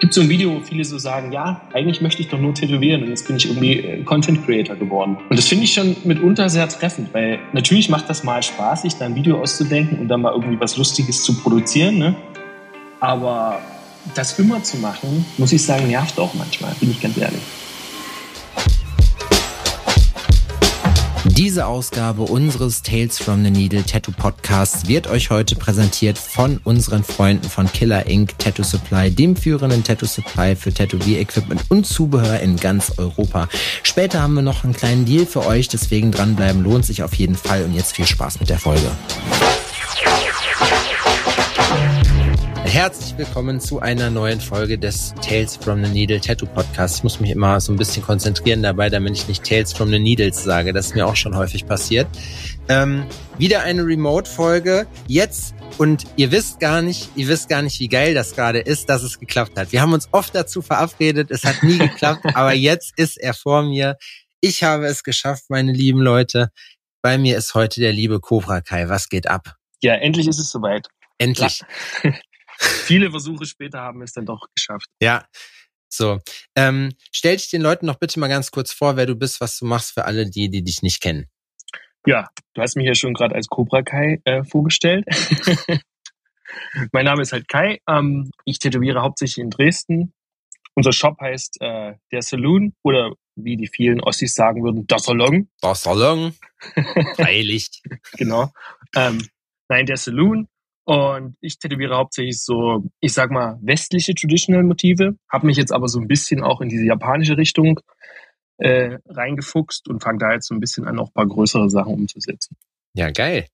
gibt so ein Video, wo viele so sagen, ja, eigentlich möchte ich doch nur tätowieren und jetzt bin ich irgendwie äh, Content Creator geworden. Und das finde ich schon mitunter sehr treffend, weil natürlich macht das mal Spaß, sich da ein Video auszudenken und dann mal irgendwie was Lustiges zu produzieren, ne? Aber das immer zu machen, muss ich sagen, nervt auch manchmal, bin ich ganz ehrlich. Diese Ausgabe unseres Tales from the Needle Tattoo Podcasts wird euch heute präsentiert von unseren Freunden von Killer Inc. Tattoo Supply, dem führenden Tattoo Supply für Tattoo-Equipment und Zubehör in ganz Europa. Später haben wir noch einen kleinen Deal für euch, deswegen dranbleiben lohnt sich auf jeden Fall und jetzt viel Spaß mit der Folge. Herzlich willkommen zu einer neuen Folge des Tales from the Needle Tattoo Podcast. Ich muss mich immer so ein bisschen konzentrieren dabei, damit ich nicht Tales from the Needles sage. Das ist mir auch schon häufig passiert. Ähm, wieder eine Remote-Folge. Jetzt und ihr wisst gar nicht, ihr wisst gar nicht, wie geil das gerade ist, dass es geklappt hat. Wir haben uns oft dazu verabredet, es hat nie geklappt, aber jetzt ist er vor mir. Ich habe es geschafft, meine lieben Leute. Bei mir ist heute der liebe Cobra Kai. Was geht ab? Ja, endlich ist es soweit. Endlich. Viele Versuche später haben es dann doch geschafft. Ja. So, ähm, stell dich den Leuten noch bitte mal ganz kurz vor, wer du bist, was du machst für alle die, die dich nicht kennen. Ja, du hast mich ja schon gerade als Cobra Kai äh, vorgestellt. mein Name ist halt Kai. Ähm, ich tätowiere hauptsächlich in Dresden. Unser Shop heißt äh, der Saloon oder wie die vielen Ossis sagen würden, der Salon. Der Salon. Freilich. genau. Ähm, nein, der Saloon. Und ich tätowiere hauptsächlich so, ich sag mal, westliche Traditional Motive, habe mich jetzt aber so ein bisschen auch in diese japanische Richtung äh, reingefuchst und fange da jetzt so ein bisschen an, auch ein paar größere Sachen umzusetzen. Ja, geil.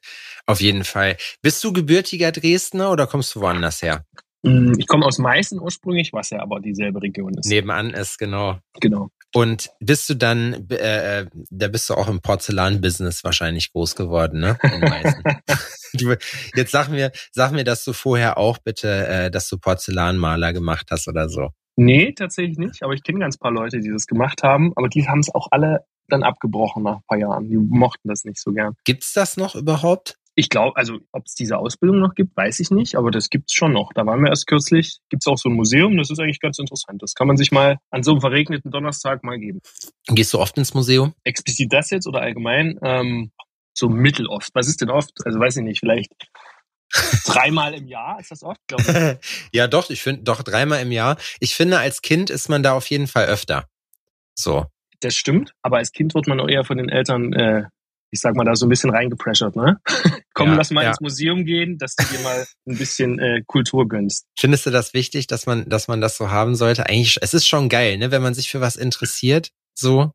Auf jeden Fall. Bist du gebürtiger Dresdner oder kommst du woanders her? Mm, ich komme aus Meißen ursprünglich, was ja aber dieselbe Region ist. Nebenan ist, genau. Genau. Und bist du dann, äh, äh da bist du auch im Porzellan-Business wahrscheinlich groß geworden, ne? du, jetzt sag mir, sag mir, dass du vorher auch bitte, äh, dass du Porzellanmaler gemacht hast oder so. Nee, tatsächlich nicht. Aber ich kenne ganz paar Leute, die das gemacht haben. Aber die haben es auch alle dann abgebrochen nach ein paar Jahren. Die mochten das nicht so gern. Gibt's das noch überhaupt? Ich glaube, also ob es diese Ausbildung noch gibt, weiß ich nicht, aber das gibt's schon noch. Da waren wir erst kürzlich. Gibt's auch so ein Museum, das ist eigentlich ganz interessant. Das kann man sich mal an so einem verregneten Donnerstag mal geben. Gehst du oft ins Museum? Explizit das jetzt oder allgemein? Ähm, so mitteloft. Was ist denn oft? Also weiß ich nicht, vielleicht dreimal im Jahr ist das oft, glaube ich. ja, doch, ich finde doch dreimal im Jahr. Ich finde, als Kind ist man da auf jeden Fall öfter. So. Das stimmt, aber als Kind wird man auch eher von den Eltern äh, ich sag mal, da so ein bisschen reingepressert, ne? Komm, ja, lass mal ja. ins Museum gehen, dass du dir mal ein bisschen äh, Kultur gönnst. Findest du das wichtig, dass man, dass man das so haben sollte? Eigentlich, es ist schon geil, ne, wenn man sich für was interessiert, so.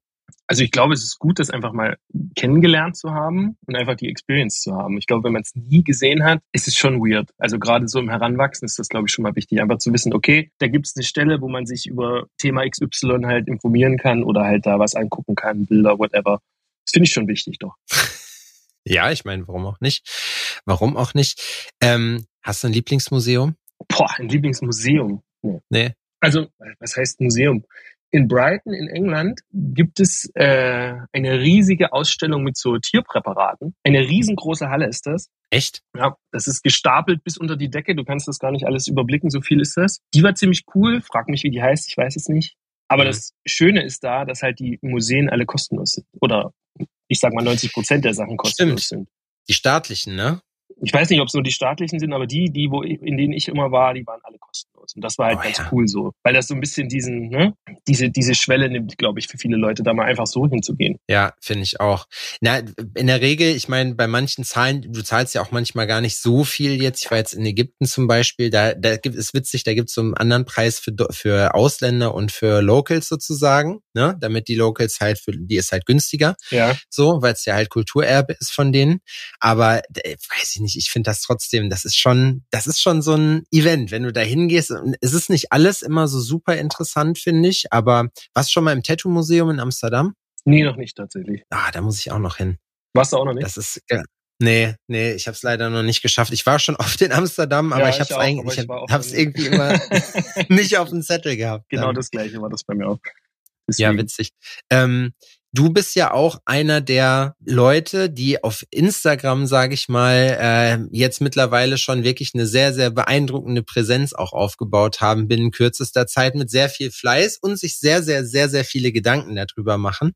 Also ich glaube, es ist gut, das einfach mal kennengelernt zu haben und einfach die Experience zu haben. Ich glaube, wenn man es nie gesehen hat, ist es schon weird. Also gerade so im Heranwachsen ist das, glaube ich, schon mal wichtig, einfach zu wissen, okay, da gibt es eine Stelle, wo man sich über Thema XY halt informieren kann oder halt da was angucken kann, Bilder, whatever. Das finde ich schon wichtig, doch. ja, ich meine, warum auch nicht? Warum auch nicht? Ähm, hast du ein Lieblingsmuseum? Boah, ein Lieblingsmuseum. Nee. nee. Also, was heißt Museum? In Brighton in England gibt es äh, eine riesige Ausstellung mit so Tierpräparaten. Eine riesengroße Halle ist das. Echt? Ja, das ist gestapelt bis unter die Decke. Du kannst das gar nicht alles überblicken, so viel ist das. Die war ziemlich cool. Frag mich, wie die heißt, ich weiß es nicht. Aber mhm. das Schöne ist da, dass halt die Museen alle kostenlos sind. Oder ich sag mal 90 Prozent der Sachen kostenlos Stimmt. sind. Die staatlichen, ne? Ich weiß nicht, ob es nur die staatlichen sind, aber die, die, wo ich, in denen ich immer war, die waren alle kostenlos. Und das war halt oh, ganz ja. cool so. Weil das so ein bisschen diesen, ne, diese, diese Schwelle nimmt, glaube ich, für viele Leute, da mal einfach so hinzugehen. Ja, finde ich auch. Na, in der Regel, ich meine, bei manchen Zahlen, du zahlst ja auch manchmal gar nicht so viel jetzt. Ich war jetzt in Ägypten zum Beispiel, da, da gibt es witzig, da gibt es so einen anderen Preis für, für Ausländer und für Locals sozusagen, ne? Damit die Locals halt für, die ist halt günstiger. Ja. So, weil es ja halt Kulturerbe ist von denen. Aber äh, weiß ich nicht, ich finde das trotzdem, das ist schon, das ist schon so ein Event, wenn du da hingehst. Und es ist nicht alles immer so super interessant, finde ich. Aber warst du schon mal im Tattoo-Museum in Amsterdam? Nee, noch nicht tatsächlich. Ah, da muss ich auch noch hin. Warst du auch noch nicht? Das ist, ja, Nee, nee, ich habe es leider noch nicht geschafft. Ich war schon oft in Amsterdam, aber ja, ich habe es eigentlich, ich, ich habe es irgendwie immer nicht auf dem Zettel gehabt. Genau dann. das gleiche war das bei mir auch. Deswegen. Ja, witzig. Ähm, du bist ja auch einer der Leute, die auf Instagram, sage ich mal, äh, jetzt mittlerweile schon wirklich eine sehr, sehr beeindruckende Präsenz auch aufgebaut haben binnen kürzester Zeit mit sehr viel Fleiß und sich sehr, sehr, sehr, sehr viele Gedanken darüber machen.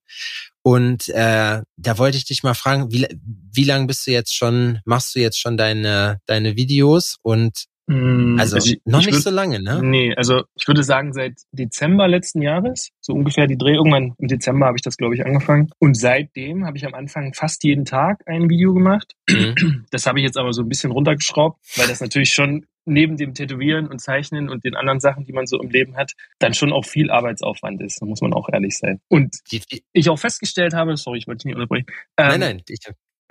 Und äh, da wollte ich dich mal fragen, wie, wie lange bist du jetzt schon, machst du jetzt schon deine, deine Videos und Mm, also, ich- noch ich nicht würd- so lange, ne? Nee, also ich würde sagen, seit Dezember letzten Jahres, so ungefähr die Dreh, irgendwann im Dezember habe ich das, glaube ich, angefangen. Und seitdem habe ich am Anfang fast jeden Tag ein Video gemacht. Mhm. Das habe ich jetzt aber so ein bisschen runtergeschraubt, weil das natürlich schon neben dem Tätowieren und Zeichnen und den anderen Sachen, die man so im Leben hat, dann schon auch viel Arbeitsaufwand ist. Da muss man auch ehrlich sein. Und ich auch festgestellt habe, sorry, ich wollte dich nicht unterbrechen. Ähm, nein, nein, ich,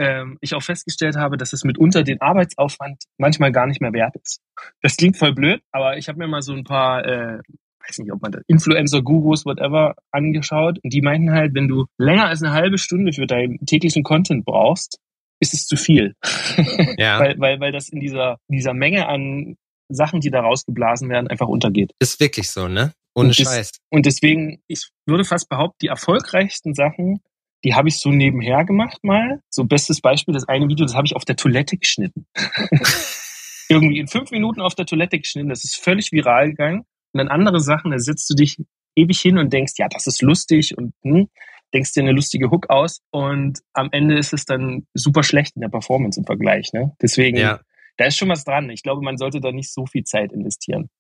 ähm, ich auch festgestellt habe, dass es mitunter den Arbeitsaufwand manchmal gar nicht mehr wert ist. Das klingt voll blöd, aber ich habe mir mal so ein paar, äh, weiß nicht, ob man das, Influencer, Gurus, whatever, angeschaut und die meinten halt, wenn du länger als eine halbe Stunde für deinen täglichen Content brauchst, ist es zu viel. ja, weil, weil, weil das in dieser, dieser Menge an Sachen, die da rausgeblasen werden, einfach untergeht. ist wirklich so, ne? Ohne Und das- Scheiß. Und deswegen, ich würde fast behaupten, die erfolgreichsten Sachen, die habe ich so nebenher gemacht mal. So bestes Beispiel, das eine Video, das habe ich auf der Toilette geschnitten. Irgendwie in fünf Minuten auf der Toilette geschnitten. Das ist völlig viral gegangen. Und dann andere Sachen, da setzt du dich ewig hin und denkst, ja, das ist lustig und hm, denkst dir eine lustige Hook aus. Und am Ende ist es dann super schlecht in der Performance im Vergleich. Ne? Deswegen, Ja. da ist schon was dran. Ich glaube, man sollte da nicht so viel Zeit investieren.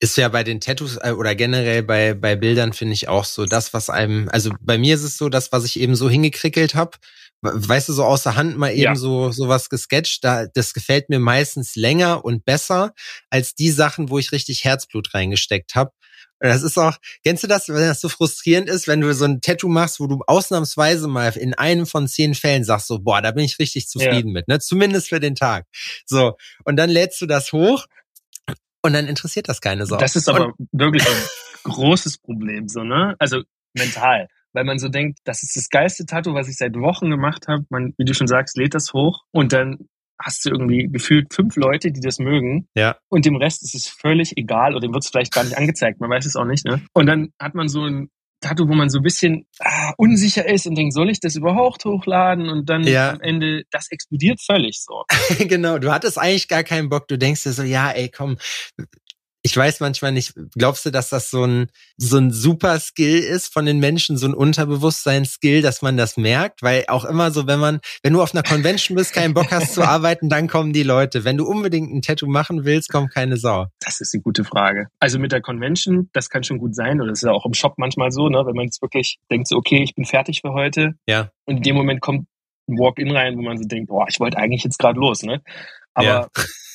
Ist ja bei den Tattoos äh, oder generell bei, bei Bildern finde ich auch so, das, was einem, also bei mir ist es so, das, was ich eben so hingekrickelt habe, weißt du, so außer Hand mal eben Ja. so sowas gesketcht, da, das gefällt mir meistens länger und besser als die Sachen, wo ich richtig Herzblut reingesteckt habe. Das ist auch, kennst du das, wenn das so frustrierend ist, wenn du so ein Tattoo machst, wo du ausnahmsweise mal in einem von zehn Fällen sagst, so, boah, da bin ich richtig zufrieden mit, ne? Zumindest für den Tag. So. Und dann lädst du das hoch und dann interessiert das keine Sau. Das ist Und- aber wirklich ein großes Problem, so, ne? Also mental. Weil man so denkt, das ist das geilste Tattoo, was ich seit Wochen gemacht habe. Man, wie du schon sagst, lädt das hoch und dann hast du irgendwie gefühlt fünf Leute, die das mögen. Ja. Und dem Rest ist es völlig egal oder dem wird es vielleicht gar nicht angezeigt. Man weiß es auch nicht, ne? Und dann hat man so ein Tattoo, wo man so ein bisschen ah, unsicher ist und denkt, soll ich das überhaupt hochladen? Und dann Ja. am Ende, das explodiert völlig so. genau, du hattest eigentlich gar keinen Bock. Du denkst dir so, ja, ey, komm. Ich weiß manchmal nicht, glaubst du, dass das so ein, so ein super Skill ist von den Menschen, so ein Unterbewusstsein-Skill, dass man das merkt? Weil auch immer so, wenn man, wenn du auf einer Convention bist, keinen Bock hast zu arbeiten, dann kommen die Leute. Wenn du unbedingt ein Tattoo machen willst, kommt keine Sau. Das ist eine gute Frage. Also mit der Convention, das kann schon gut sein, oder das ist ja auch im Shop manchmal so, ne, wenn man jetzt wirklich denkt, so, okay, ich bin fertig für heute. Ja. Und in dem Moment kommt ein Walk-in rein, wo man so denkt, boah, ich wollte eigentlich jetzt gerade los, ne? Aber Ja.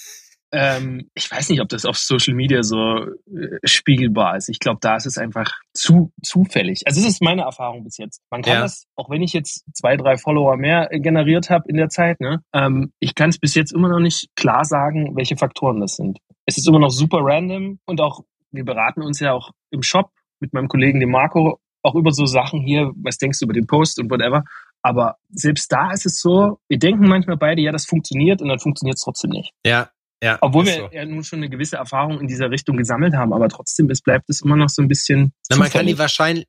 ähm, ich weiß nicht, ob das auf Social Media so äh, spiegelbar ist. Ich glaube, da ist es einfach zu zufällig. Also es ist meine Erfahrung bis jetzt. Man kann Ja. das, auch wenn ich jetzt zwei, drei Follower mehr äh, generiert habe in der Zeit, ne, ähm, ich kann es bis jetzt immer noch nicht klar sagen, welche Faktoren das sind. Es ist immer noch super random und auch wir beraten uns ja auch im Shop mit meinem Kollegen, dem Marco, auch über so Sachen hier, was denkst du über den Post und whatever. Aber selbst da ist es so, wir denken manchmal beide, ja, das funktioniert und dann funktioniert es trotzdem nicht. Ja, ja. Obwohl wir so. ja nun schon eine gewisse Erfahrung in dieser Richtung gesammelt haben, aber trotzdem, es bleibt es immer noch so ein bisschen. Na, man, kann die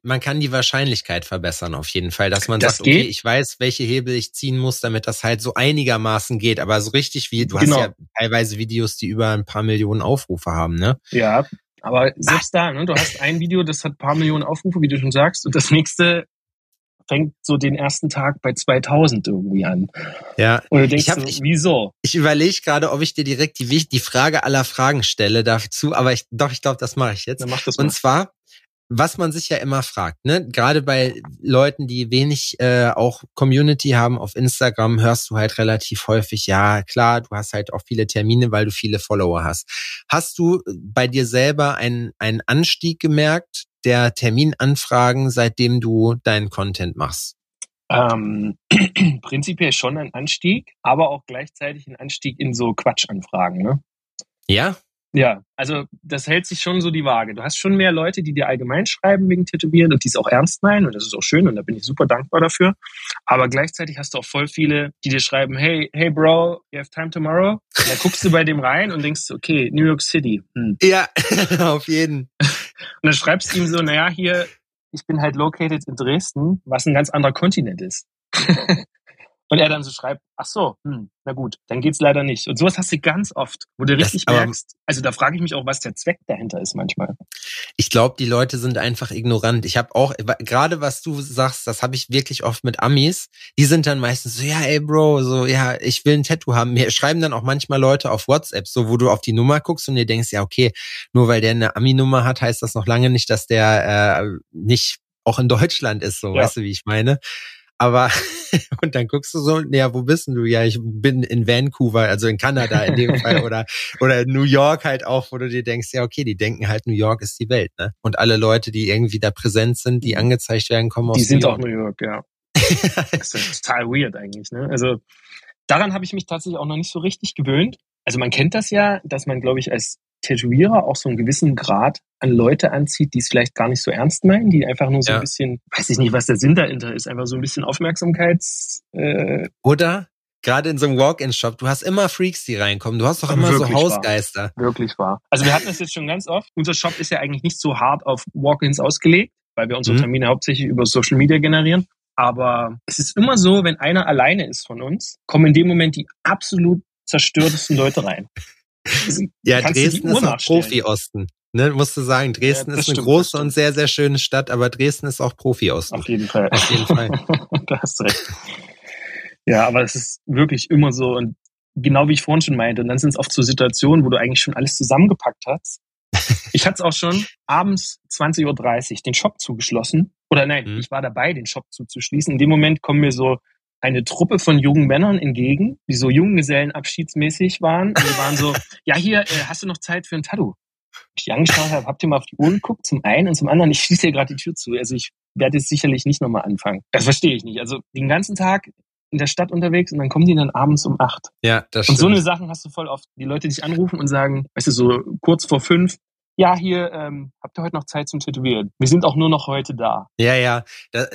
man kann die Wahrscheinlichkeit verbessern auf jeden Fall, dass man Das sagt, okay, geht. ich weiß, welche Hebel ich ziehen muss, damit das halt so einigermaßen geht. Aber so richtig wie, du Genau. hast ja teilweise Videos, die über ein paar Millionen Aufrufe haben, ne? Ja, aber selbst da, ne, du hast ein Video, das hat ein paar Millionen Aufrufe, wie du schon sagst, und das nächste fängt so den ersten Tag bei 2000 irgendwie an. Ja. Und du denkst Ich hab- so, ich- wieso? Ich überlege gerade, ob ich dir direkt die, die Frage aller Fragen stelle dazu, aber ich, doch, ich glaube, das mache ich jetzt. Dann mach das mal. Und zwar, was man sich ja immer fragt, ne? Gerade bei Leuten, die wenig äh, auch Community haben auf Instagram, hörst du halt relativ häufig, ja klar, du hast halt auch viele Termine, weil du viele Follower hast. Hast du bei dir selber einen, einen Anstieg gemerkt der Terminanfragen, seitdem du deinen Content machst? Ähm, prinzipiell schon ein Anstieg, aber auch gleichzeitig ein Anstieg in so Quatschanfragen, ne? Ja? Ja, also das hält sich schon so die Waage. Du hast schon mehr Leute, die dir allgemein schreiben wegen Tätowieren und die es auch ernst meinen und das ist auch schön und da bin ich super dankbar dafür. Aber gleichzeitig hast du auch voll viele, die dir schreiben, hey, hey Bro, you have time tomorrow? Und dann guckst du bei dem rein und denkst, okay, New York City. Hm. Ja, auf jeden. Und dann schreibst du ihm so, naja, hier ich bin halt located in Dresden, was ein ganz anderer Kontinent ist. Und er dann so schreibt, ach so, hm, na gut, dann geht's leider nicht. Und sowas hast du ganz oft, wo du richtig das, merkst, also da frage ich mich auch, was der Zweck dahinter ist manchmal. Ich glaube, die Leute sind einfach ignorant. Ich habe auch, gerade was du sagst, das habe ich wirklich oft mit Amis, die sind dann meistens so, ja, ey Bro, so, ja, ich will ein Tattoo haben. Mir schreiben dann auch manchmal Leute auf WhatsApp, so, wo du auf die Nummer guckst und dir denkst, ja, okay, nur weil der eine Ami-Nummer hat, heißt das noch lange nicht, dass der äh, nicht auch in Deutschland ist, so, ja. weißt du, wie ich meine? Aber, und dann guckst du so, ja, wo bist denn du? Ja, ich bin in Vancouver, also in Kanada in dem Fall, oder, oder New York halt auch, wo du dir denkst, ja, okay, die denken halt, New York ist die Welt, ne? Und alle Leute, die irgendwie da präsent sind, die angezeigt werden, kommen aus Die sind New auch New York, ja. das ist total weird eigentlich, ne? Also, daran habe ich mich tatsächlich auch noch nicht so richtig gewöhnt. Also man kennt das ja, dass man, glaube ich, als Tätowierer auch so einen gewissen Grad an Leute anzieht, die es vielleicht gar nicht so ernst meinen, die einfach nur so ja. ein bisschen, weiß ich nicht, was der Sinn dahinter ist, einfach so ein bisschen Aufmerksamkeits. Äh Oder? Gerade in so einem Walk-in-Shop, du hast immer Freaks, die reinkommen. Du hast doch immer so Hausgeister. Wahr. Wirklich wahr. Also wir hatten das jetzt schon ganz oft. Unser Shop ist ja eigentlich nicht so hart auf Walk-ins ausgelegt, weil wir unsere mhm. Termine hauptsächlich über Social Media generieren. Aber es ist immer so, wenn einer alleine ist von uns, kommen in dem Moment die absolut zerstörtesten Leute rein. Ja, Dresden ist auch Profi-Osten. Ne, musst du sagen, Dresden ja, ist eine große und sehr, sehr schöne Stadt, aber Dresden ist auch Profi-Osten. Auf jeden Fall. Auf jeden Fall. da hast du recht. Ja, aber es ist wirklich immer so und genau wie ich vorhin schon meinte, und dann sind es oft so Situationen, wo du eigentlich schon alles zusammengepackt hast. Ich hatte es auch schon abends 20.30 Uhr den Shop zugeschlossen. Oder nein, mhm. ich war dabei, den Shop zuzuschließen. In dem Moment kommen mir so eine Truppe von jungen Männern entgegen, die so Junggesellenabschiedsmäßig waren. Und die waren so, ja, hier, äh, hast du noch Zeit für ein Tattoo? Ich angeschaut habe, habt ihr mal auf die Uhr geguckt? Zum einen und zum anderen, ich schließe hier gerade die Tür zu. Also ich werde jetzt sicherlich nicht nochmal anfangen. Das verstehe ich nicht. Also den ganzen Tag in der Stadt unterwegs und dann kommen die dann abends um acht. Ja, das stimmt. Und so eine Sachen hast du voll oft. Die Leute dich anrufen und sagen, weißt du, so kurz vor fünf, ja, hier, ähm, habt ihr heute noch Zeit zum Tätowieren? Wir sind auch nur noch heute da. Ja, ja. Das,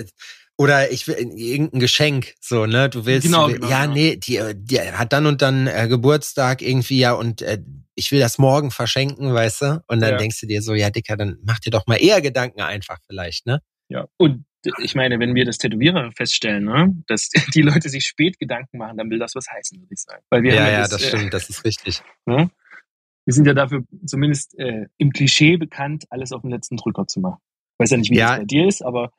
oder ich will irgendein Geschenk, so, ne? Du willst, genau, genau, ja, genau. nee, die, die hat dann und dann äh, Geburtstag irgendwie, ja, und äh, ich will das morgen verschenken, weißt du? Und dann ja. denkst du dir so, ja, Dicker, dann mach dir doch mal eher Gedanken einfach vielleicht, ne? Ja. Und ich meine, wenn wir das Tätowierer feststellen, ne, dass die Leute sich spät Gedanken machen, dann will das was heißen, würde ich sagen. Weil wir ja, ja, das, das äh, stimmt, das ist richtig. Ne? Wir sind ja dafür zumindest äh, im Klischee bekannt, alles auf den letzten Drücker zu machen. Ich weiß ja nicht, wie ja. das bei dir ist, aber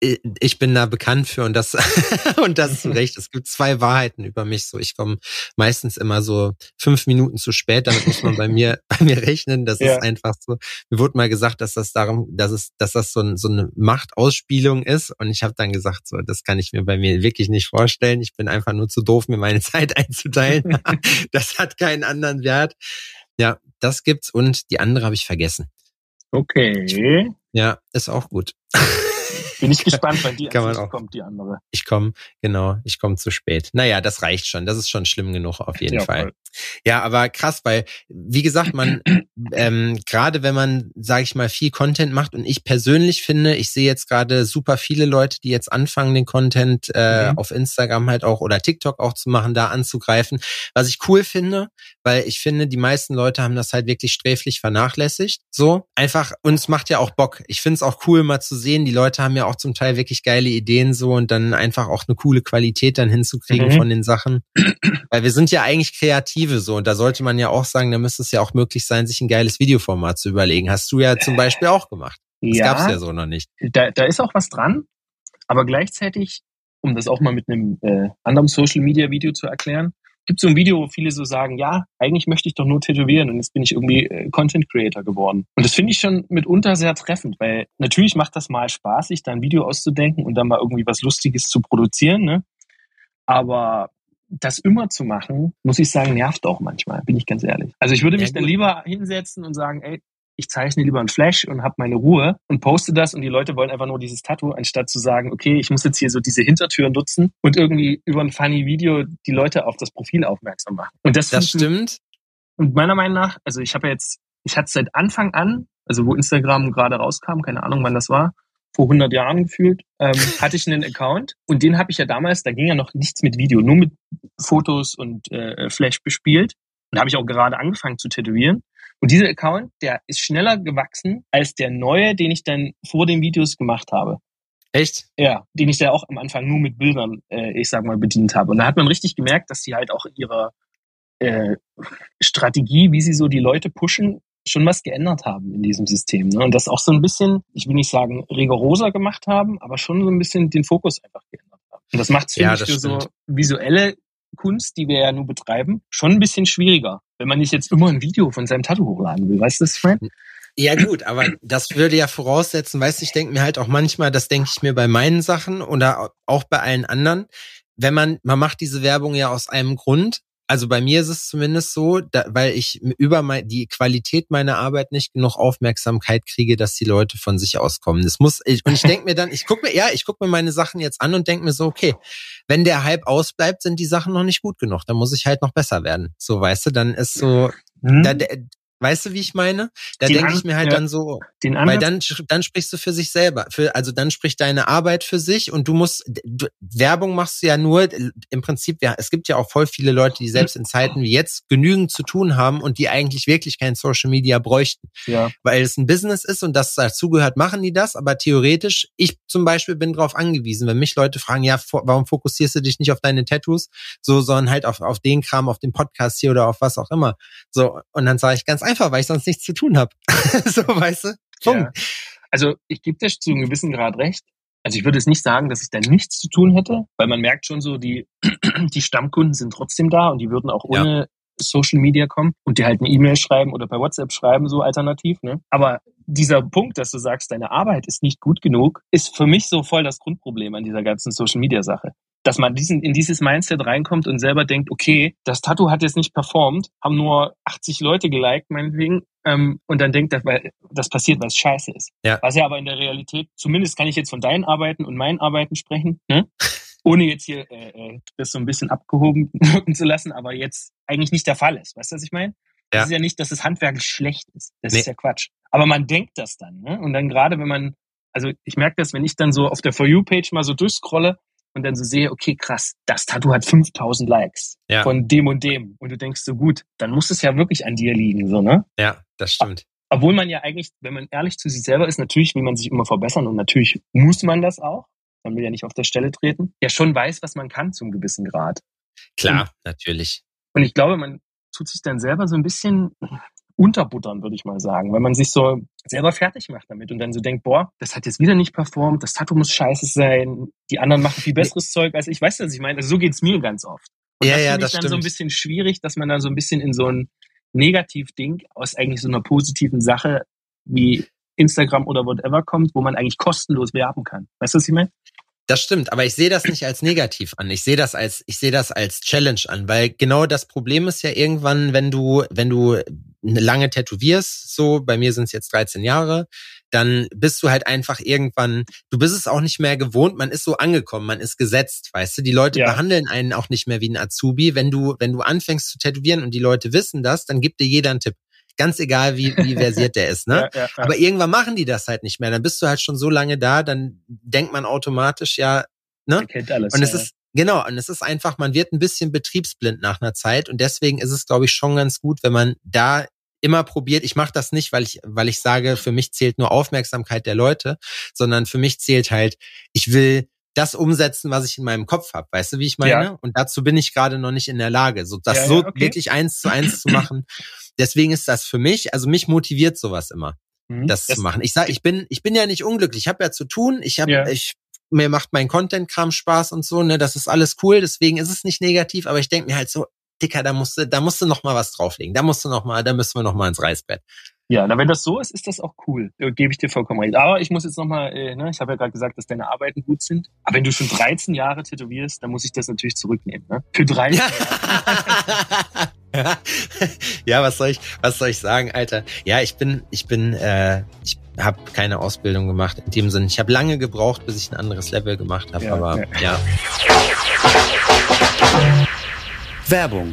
ich bin da bekannt für und das und das ist recht. Es gibt zwei Wahrheiten über mich. So, ich komme meistens immer so fünf Minuten zu spät. Damit muss man bei mir bei mir rechnen. Das ja. ist einfach so. Mir wurde mal gesagt, dass das darum, dass es, dass das so, ein, so eine Machtausspielung ist. Und ich habe dann gesagt, so, das kann ich mir bei mir wirklich nicht vorstellen. Ich bin einfach nur zu doof, mir meine Zeit einzuteilen. das hat keinen anderen Wert. Ja, das gibt's und die andere habe ich vergessen. Okay. Ja, ist auch gut. Bin ich gespannt, weil die auch. kommt, die andere. Ich komme, genau, ich komme zu spät. Naja, das reicht schon. Das ist schon schlimm genug auf jeden ja, Fall. Voll. Ja, aber krass, weil, wie gesagt, man, ähm, gerade wenn man, sage ich mal, viel Content macht und ich persönlich finde, ich sehe jetzt gerade super viele Leute, die jetzt anfangen, den Content äh, mhm. auf Instagram halt auch oder TikTok auch zu machen, da anzugreifen. Was ich cool finde, weil ich finde, die meisten Leute haben das halt wirklich sträflich vernachlässigt. So, einfach, uns macht ja auch Bock. Ich finde es auch cool, mal zu sehen, die Leute haben ja auch zum Teil wirklich geile Ideen so und dann einfach auch eine coole Qualität dann hinzukriegen mhm. von den Sachen. Weil wir sind ja eigentlich kreative so und da sollte man ja auch sagen, da müsste es ja auch möglich sein, sich ein geiles Videoformat zu überlegen. Hast du ja zum Beispiel auch gemacht. Das ja, gab's ja so noch nicht. Da, da ist auch was dran, aber gleichzeitig, um das auch mal mit einem äh, anderen Social Media Video zu erklären, gibt so ein Video, wo viele so sagen, ja, eigentlich möchte ich doch nur tätowieren und jetzt bin ich irgendwie äh, Content Creator geworden. Und das finde ich schon mitunter sehr treffend, weil natürlich macht das mal Spaß, sich da ein Video auszudenken und dann mal irgendwie was Lustiges zu produzieren, ne? Aber das immer zu machen, muss ich sagen, nervt auch manchmal, bin ich ganz ehrlich. Also ich würde mich ja, dann lieber hinsetzen und sagen, ey, ich zeichne lieber ein Flash und habe meine Ruhe und poste das und die Leute wollen einfach nur dieses Tattoo, anstatt zu sagen, okay, ich muss jetzt hier so diese Hintertür nutzen und irgendwie über ein funny Video die Leute auf das Profil aufmerksam machen. Und das, das stimmt. Und meiner Meinung nach, also ich habe ja jetzt, ich hatte seit Anfang an, also wo Instagram gerade rauskam, keine Ahnung, wann das war, vor 100 Jahren gefühlt, ähm, hatte ich einen Account und den habe ich ja damals, da ging ja noch nichts mit Video, nur mit Fotos und äh, Flash bespielt. Und da habe ich auch gerade angefangen zu tätowieren. Und dieser Account, der ist schneller gewachsen als der neue, den ich dann vor den Videos gemacht habe. Echt? Ja, den ich ja auch am Anfang nur mit Bildern, äh, ich sag mal, bedient habe. Und da hat man richtig gemerkt, dass sie halt auch in ihrer äh, Strategie, wie sie so die Leute pushen, schon was geändert haben in diesem System. Ne? Und das auch so ein bisschen, ich will nicht sagen rigoroser gemacht haben, aber schon so ein bisschen den Fokus einfach geändert haben. Und das macht es ja, für stimmt. so visuelle Kunst, die wir ja nur betreiben, schon ein bisschen schwieriger, wenn man nicht jetzt immer ein Video von seinem Tattoo hochladen will. Weißt du das, Frank? Ja gut, aber das würde ja voraussetzen, weißt du, ich denke mir halt auch manchmal, das denke ich mir bei meinen Sachen oder auch bei allen anderen, wenn man, man macht diese Werbung ja aus einem Grund, also bei mir ist es zumindest so, da, weil ich über mein, die Qualität meiner Arbeit nicht genug Aufmerksamkeit kriege, dass die Leute von sich auskommen. Das muss ich, und ich denke mir dann, ich gucke mir, ja, ich gucke mir meine Sachen jetzt an und denke mir so, okay, wenn der Hype ausbleibt, sind die Sachen noch nicht gut genug. Dann muss ich halt noch besser werden. So, weißt du, dann ist so, hm. da, Weißt du, wie ich meine? Da denke ich mir halt ja, dann so, weil dann, dann sprichst du für sich selber. Für, also dann spricht deine Arbeit für sich und du musst, du, Werbung machst du ja nur, im Prinzip, ja, es gibt ja auch voll viele Leute, die selbst in Zeiten wie jetzt genügend zu tun haben und die eigentlich wirklich kein Social Media bräuchten. Ja. Weil es ein Business ist und das dazugehört, machen die das, aber theoretisch, ich zum Beispiel bin darauf angewiesen, wenn mich Leute fragen, ja, warum fokussierst du dich nicht auf deine Tattoos, so, sondern halt auf, auf den Kram, auf den Podcast hier oder auf was auch immer. So, und dann sage ich ganz einfach, weil ich sonst nichts zu tun habe. so, weißt du? Ja. Also ich gebe dir zu einem gewissen Grad recht. Also ich würde es nicht sagen, dass ich da nichts zu tun hätte, weil man merkt schon so, die, die Stammkunden sind trotzdem da und die würden auch ohne. Social Media kommen und dir halt eine E-Mail schreiben oder bei WhatsApp schreiben, so alternativ. Ne? Aber dieser Punkt, dass du sagst, deine Arbeit ist nicht gut genug, ist für mich so voll das Grundproblem an dieser ganzen Social Media Sache dass man diesen, in dieses Mindset reinkommt und selber denkt, okay, das Tattoo hat jetzt nicht performt, haben nur 80 Leute geliked, meinetwegen, ähm, und dann denkt, dass, weil das passiert, weil es scheiße ist. Ja. Was ja aber in der Realität, zumindest kann ich jetzt von deinen Arbeiten und meinen Arbeiten sprechen, ne? Ohne jetzt hier äh, äh das so ein bisschen abgehoben wirken zu lassen, aber jetzt eigentlich nicht der Fall ist. Weißt du, was ich meine? Das ja. ist ja nicht, dass es handwerklich schlecht ist. Das nee. ist ja Quatsch. Aber man denkt das dann. Ne? Und dann gerade, wenn man, also ich merke das, wenn ich dann so auf der For You-Page mal so durchscrolle, und dann so sehe, okay, krass, das Tattoo hat 5000 Likes ja. von dem und dem. Und du denkst so, gut, dann muss es ja wirklich an dir liegen, so, ne? Ja, das stimmt. Obwohl man ja eigentlich, wenn man ehrlich zu sich selber ist, natürlich will man sich immer verbessern und natürlich muss man das auch. Man will ja nicht auf der Stelle treten. Ja, schon weiß, was man kann zum gewissen Grad. Klar, und, natürlich. Und ich glaube, man tut sich dann selber so ein bisschen unterbuttern, würde ich mal sagen, weil man sich so selber fertig macht damit und dann so denkt, boah, das hat jetzt wieder nicht performt, das Tattoo muss scheiße sein, die anderen machen viel besseres Zeug als ich. Weiß, was ich meine? Also so geht's mir ganz oft. Und ja, das ja, finde ich dann stimmt. so ein bisschen schwierig, dass man da so ein bisschen in so ein Negativ-Ding aus eigentlich so einer positiven Sache wie Instagram oder whatever kommt, wo man eigentlich kostenlos werben kann. Weißt du, was ich meine? Das stimmt, aber ich sehe das nicht als negativ an. Ich sehe das als ich sehe das als Challenge an, weil genau das Problem ist ja irgendwann, wenn du wenn du lange tätowierst, so bei mir sind es jetzt 13 Jahre, dann bist du halt einfach irgendwann, du bist es auch nicht mehr gewohnt, man ist so angekommen, man ist gesetzt, weißt du, die Leute ja. behandeln einen auch nicht mehr wie ein Azubi, wenn du wenn du anfängst zu tätowieren und die Leute wissen das, dann gibt dir jeder einen Tipp ganz egal, wie, wie versiert der ist. Ne? Ja, ja, ja. Aber irgendwann machen die das halt nicht mehr. Dann bist du halt schon so lange da, dann denkt man automatisch, ja, ne? Man kennt alles. Und es ist, genau, und es ist einfach, man wird ein bisschen betriebsblind nach einer Zeit. Und deswegen ist es, glaube ich, schon ganz gut, wenn man da immer probiert. Ich mache das nicht, weil ich, weil ich sage, für mich zählt nur Aufmerksamkeit der Leute, sondern für mich zählt halt, ich will das umsetzen, was ich in meinem Kopf habe. Weißt du, wie ich meine? Ja. Und dazu bin ich gerade noch nicht in der Lage, so das ja, so okay. wirklich eins zu eins zu machen. Deswegen ist das für mich, also mich motiviert sowas immer, mhm. das, das, zu machen. Ich sage, ich bin, ich bin ja nicht unglücklich. Ich habe ja zu tun. Ich habe, ja. ich mir macht mein Content-Kram Spaß und so, ne, das ist alles cool, deswegen ist es nicht negativ, aber ich denke mir halt so, Dicker, da musst du, da musst du noch mal was drauflegen. Da musst du noch mal, da müssen wir noch mal ins Reisbett. Ja, na, wenn das so ist, ist das auch cool. Da gebe ich dir vollkommen recht. Aber ich muss jetzt nochmal, äh, ne, ich habe ja gerade gesagt, dass deine Arbeiten gut sind. Aber wenn du schon 13 Jahre tätowierst, dann muss ich das natürlich zurücknehmen. Ne? Für 13 ja. ja, was soll ich, was soll ich sagen, Alter? Ja, ich bin, ich bin, äh, ich habe keine Ausbildung gemacht in dem Sinne. Ich habe lange gebraucht, bis ich ein anderes Level gemacht habe, ja, aber ja. ja. Werbung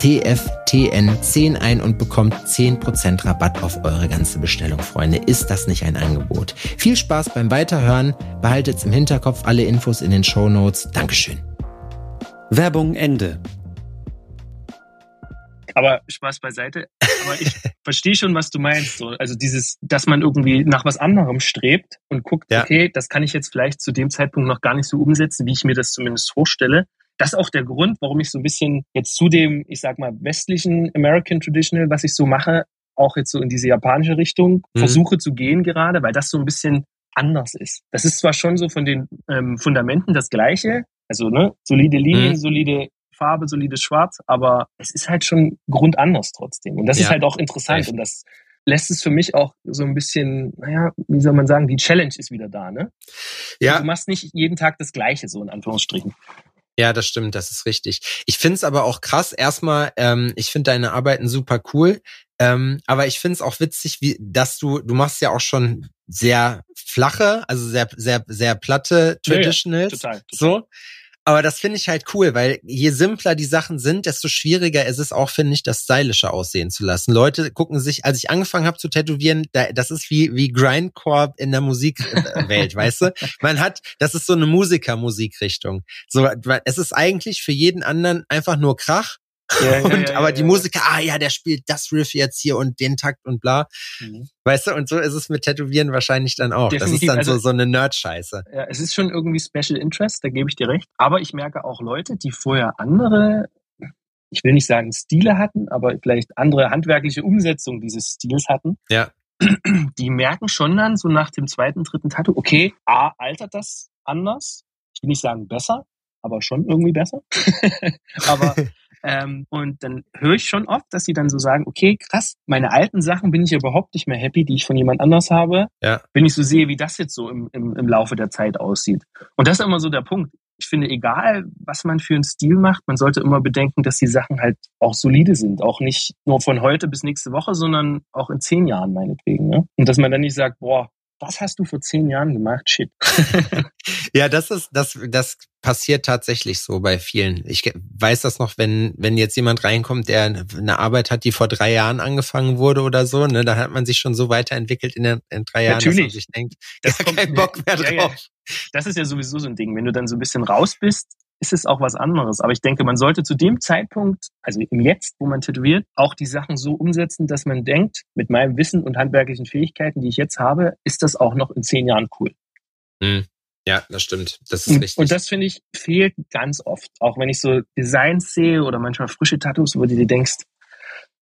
TFTN10 ein und bekommt 10% Rabatt auf eure ganze Bestellung, Freunde. Ist das nicht ein Angebot? Viel Spaß beim Weiterhören. Behaltet im Hinterkopf alle Infos in den Show Notes. Dankeschön. Werbung Ende. Aber Spaß beiseite. Aber ich verstehe schon, was du meinst. So, also dieses, dass man irgendwie nach was anderem strebt und guckt, ja. okay, das kann ich jetzt vielleicht zu dem Zeitpunkt noch gar nicht so umsetzen, wie ich mir das zumindest vorstelle das ist auch der Grund, warum ich so ein bisschen jetzt zu dem, ich sag mal, westlichen American Traditional, was ich so mache, auch jetzt so in diese japanische Richtung mhm. versuche zu gehen gerade, weil das so ein bisschen anders ist. Das ist zwar schon so von den ähm, Fundamenten das gleiche, also ne, solide Linien, mhm. solide Farbe, solides Schwarz, aber es ist halt schon grundanders trotzdem. Und das ja. ist halt auch interessant Echt? und das lässt es für mich auch so ein bisschen, naja, wie soll man sagen, die Challenge ist wieder da, ne? Ja. du machst nicht jeden Tag das Gleiche, so in Anführungsstrichen. Ja, das stimmt, das ist richtig. Ich finde es aber auch krass. Erstmal, ähm, ich finde deine Arbeiten super cool. Ähm, aber ich finde es auch witzig, wie, dass du, du machst ja auch schon sehr flache, also sehr, sehr, sehr platte Traditionals. Ja, ja, total, total. So. Aber das finde ich halt cool, weil je simpler die Sachen sind, desto schwieriger ist es auch, finde ich, das stylische aussehen zu lassen. Leute gucken sich, als ich angefangen habe zu tätowieren, da, das ist wie, wie Grindcore in der Musikwelt, weißt du? Man hat, das ist so eine Musiker-Musikrichtung. So, es ist eigentlich für jeden anderen einfach nur Krach ja, und, ja, ja, aber die Musiker, ah ja, der spielt das Riff jetzt hier und den Takt und bla. Mhm. Weißt du, und so ist es mit Tätowieren wahrscheinlich dann auch. Definitiv. Das ist dann also, so, so eine Nerd-Scheiße. Ja, es ist schon irgendwie Special Interest, da gebe ich dir recht. Aber ich merke auch Leute, die vorher andere, ich will nicht sagen Stile hatten, aber vielleicht andere handwerkliche Umsetzung dieses Stils hatten. Ja. Die merken schon dann so nach dem zweiten, dritten Tattoo, okay, A, altert das anders. Ich will nicht sagen besser, aber schon irgendwie besser. aber ähm, und dann höre ich schon oft, dass sie dann so sagen, okay, krass, meine alten Sachen bin ich überhaupt nicht mehr happy, die ich von jemand anders habe. Ja. Wenn ich so sehe, wie das jetzt so im, im, im Laufe der Zeit aussieht. Und das ist immer so der Punkt. Ich finde, egal, was man für einen Stil macht, man sollte immer bedenken, dass die Sachen halt auch solide sind. Auch nicht nur von heute bis nächste Woche, sondern auch in zehn Jahren meinetwegen. Ne? Und dass man dann nicht sagt, boah, was hast du vor zehn Jahren gemacht? Shit. ja, das ist, das, das passiert tatsächlich so bei vielen. Ich weiß das noch, wenn, wenn jetzt jemand reinkommt, der eine Arbeit hat, die vor drei Jahren angefangen wurde oder so, ne, da hat man sich schon so weiterentwickelt in, den, in drei Jahren, Natürlich. dass man sich denkt, das kommt, keinen Bock mehr drauf. Ja, ja. Das ist ja sowieso so ein Ding. Wenn du dann so ein bisschen raus bist, ist es auch was anderes. Aber ich denke, man sollte zu dem Zeitpunkt, also im Jetzt, wo man tätowiert, auch die Sachen so umsetzen, dass man denkt, mit meinem Wissen und handwerklichen Fähigkeiten, die ich jetzt habe, ist das auch noch in zehn Jahren cool. Mhm. Ja, das stimmt. Das ist richtig. Und das finde ich fehlt ganz oft. Auch wenn ich so Designs sehe oder manchmal frische Tattoos, wo du dir denkst,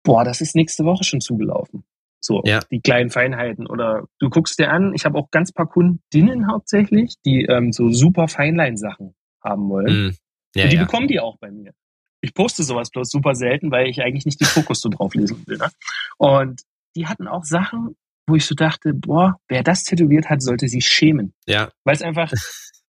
boah, das ist nächste Woche schon zugelaufen. So Ja. die kleinen Feinheiten. Oder du guckst dir an, ich habe auch ganz paar Kundinnen hauptsächlich, die ähm, so super Feinlein-Sachen haben wollen. Hm. Ja, und die ja. bekommen die auch bei mir. Ich poste sowas bloß super selten, weil ich eigentlich nicht den Fokus so drauf lesen will. Ne? Und die hatten auch Sachen, wo ich so dachte, boah, wer das tätowiert hat, sollte sich schämen. ja, Weil es einfach,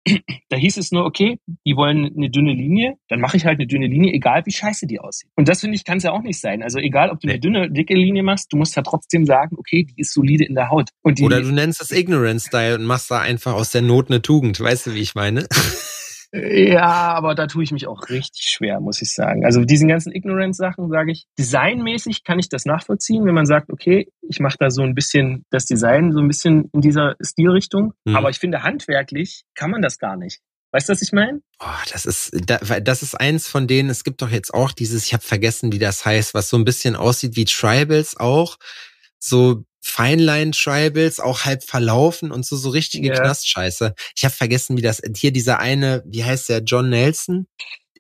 da hieß es nur, okay, die wollen eine dünne Linie, dann mache ich halt eine dünne Linie, egal wie scheiße die aussieht. Und das finde ich, kann es ja auch nicht sein. Also egal, ob du Nee. eine dünne, dicke Linie machst, du musst ja trotzdem sagen, okay, die ist solide in der Haut. Oder du nennst es Ignorance Style und machst da einfach aus der Not eine Tugend. Weißt du, wie ich meine? Ja, aber da tue ich mich auch richtig schwer, muss ich sagen. Also diesen ganzen Ignorance-Sachen sage ich, designmäßig kann ich das nachvollziehen, wenn man sagt, okay, ich mache da so ein bisschen das Design so ein bisschen in dieser Stilrichtung. Mhm. Aber ich finde, handwerklich kann man das gar nicht. Weißt du, was ich meine? Oh, das ist da- das ist eins von denen. Es gibt doch jetzt auch dieses, ich habe vergessen, wie das heißt, was so ein bisschen aussieht wie Tribals auch, so Feinline Tribals, auch halb verlaufen und so so richtige Ja. Knastscheiße. Ich habe vergessen, wie das hier dieser eine, wie heißt der John Nelson,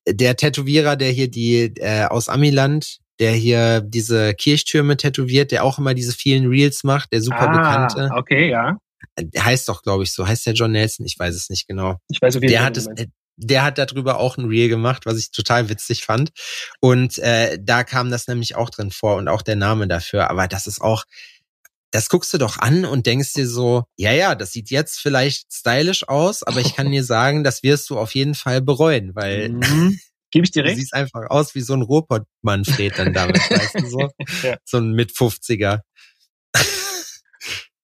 der Tätowierer, der hier die äh, aus Amiland, der hier diese Kirchtürme tätowiert, der auch immer diese vielen Reels macht, der super bekannte. Okay, ja. Der heißt doch, glaube ich, so. Heißt der John Nelson? Ich weiß es nicht genau Ich weiß auf jeden der hat es, äh, der hat darüber auch ein Reel gemacht, was ich total witzig fand. Und äh, da kam das nämlich auch drin vor und auch der Name dafür. Aber das ist auch, das guckst du doch an und denkst dir so, ja, ja, das sieht jetzt vielleicht stylisch aus, aber ich kann dir sagen, das wirst du auf jeden Fall bereuen, weil Mhm. Gebe ich dir du recht? siehst einfach aus wie so ein Ruhrpott-Manfred dann damit, weißt du so? Ja. So ein mit 50er.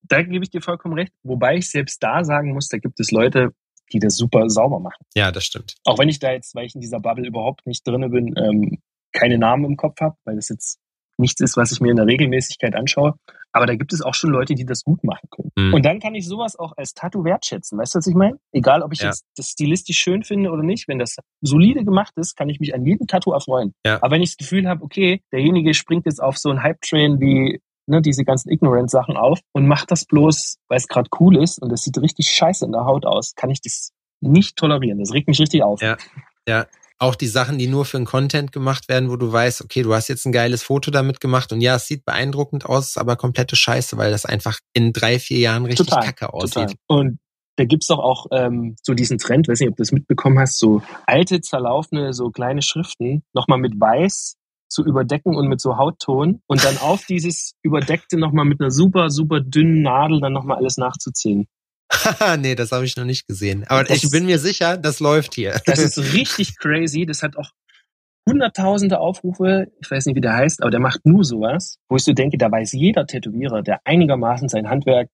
Da gebe ich dir vollkommen recht. Wobei ich selbst da sagen muss, da gibt es Leute, die das super sauber machen. Ja, das stimmt. Auch wenn ich da jetzt, weil ich in dieser Bubble überhaupt nicht drinne bin, ähm, keine Namen im Kopf habe, weil das jetzt nichts ist, was ich mir in der Regelmäßigkeit anschaue. Aber da gibt es auch schon Leute, die das gut machen können. Mhm. Und dann kann ich sowas auch als Tattoo wertschätzen. Weißt du, was ich meine? Egal, ob ich Ja. jetzt das stilistisch schön finde oder nicht. Wenn das solide gemacht ist, kann ich mich an jedem Tattoo erfreuen. Ja. Aber wenn ich das Gefühl habe, okay, derjenige springt jetzt auf so einen Hype-Train wie ne, diese ganzen Ignorant-Sachen auf und macht das bloß, weil es gerade cool ist und das sieht richtig scheiße in der Haut aus, kann ich das nicht tolerieren. Das regt mich richtig auf. Ja. Ja. Auch die Sachen, die nur für den Content gemacht werden, wo du weißt, okay, du hast jetzt ein geiles Foto damit gemacht und ja, es sieht beeindruckend aus, aber komplette Scheiße, weil das einfach in drei, vier Jahren richtig Total, kacke aussieht. Total. Und da gibt's doch auch ähm, so diesen Trend, weiß nicht, ob du das mitbekommen hast, so alte, zerlaufene, so kleine Schriften nochmal mit weiß zu überdecken und mit so Hautton und dann auf dieses Überdeckte nochmal mit einer super, super dünnen Nadel dann nochmal alles nachzuziehen. Haha, nee, das habe ich noch nicht gesehen. Aber Das ich ist- bin mir sicher, das läuft hier. Das ist richtig crazy. Das hat auch hunderttausende Aufrufe. Ich weiß nicht, wie der heißt, aber der macht nur sowas, wo ich so denke, da weiß jeder Tätowierer, der einigermaßen sein Handwerk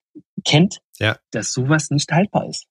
kennt, Ja. dass sowas nicht haltbar ist.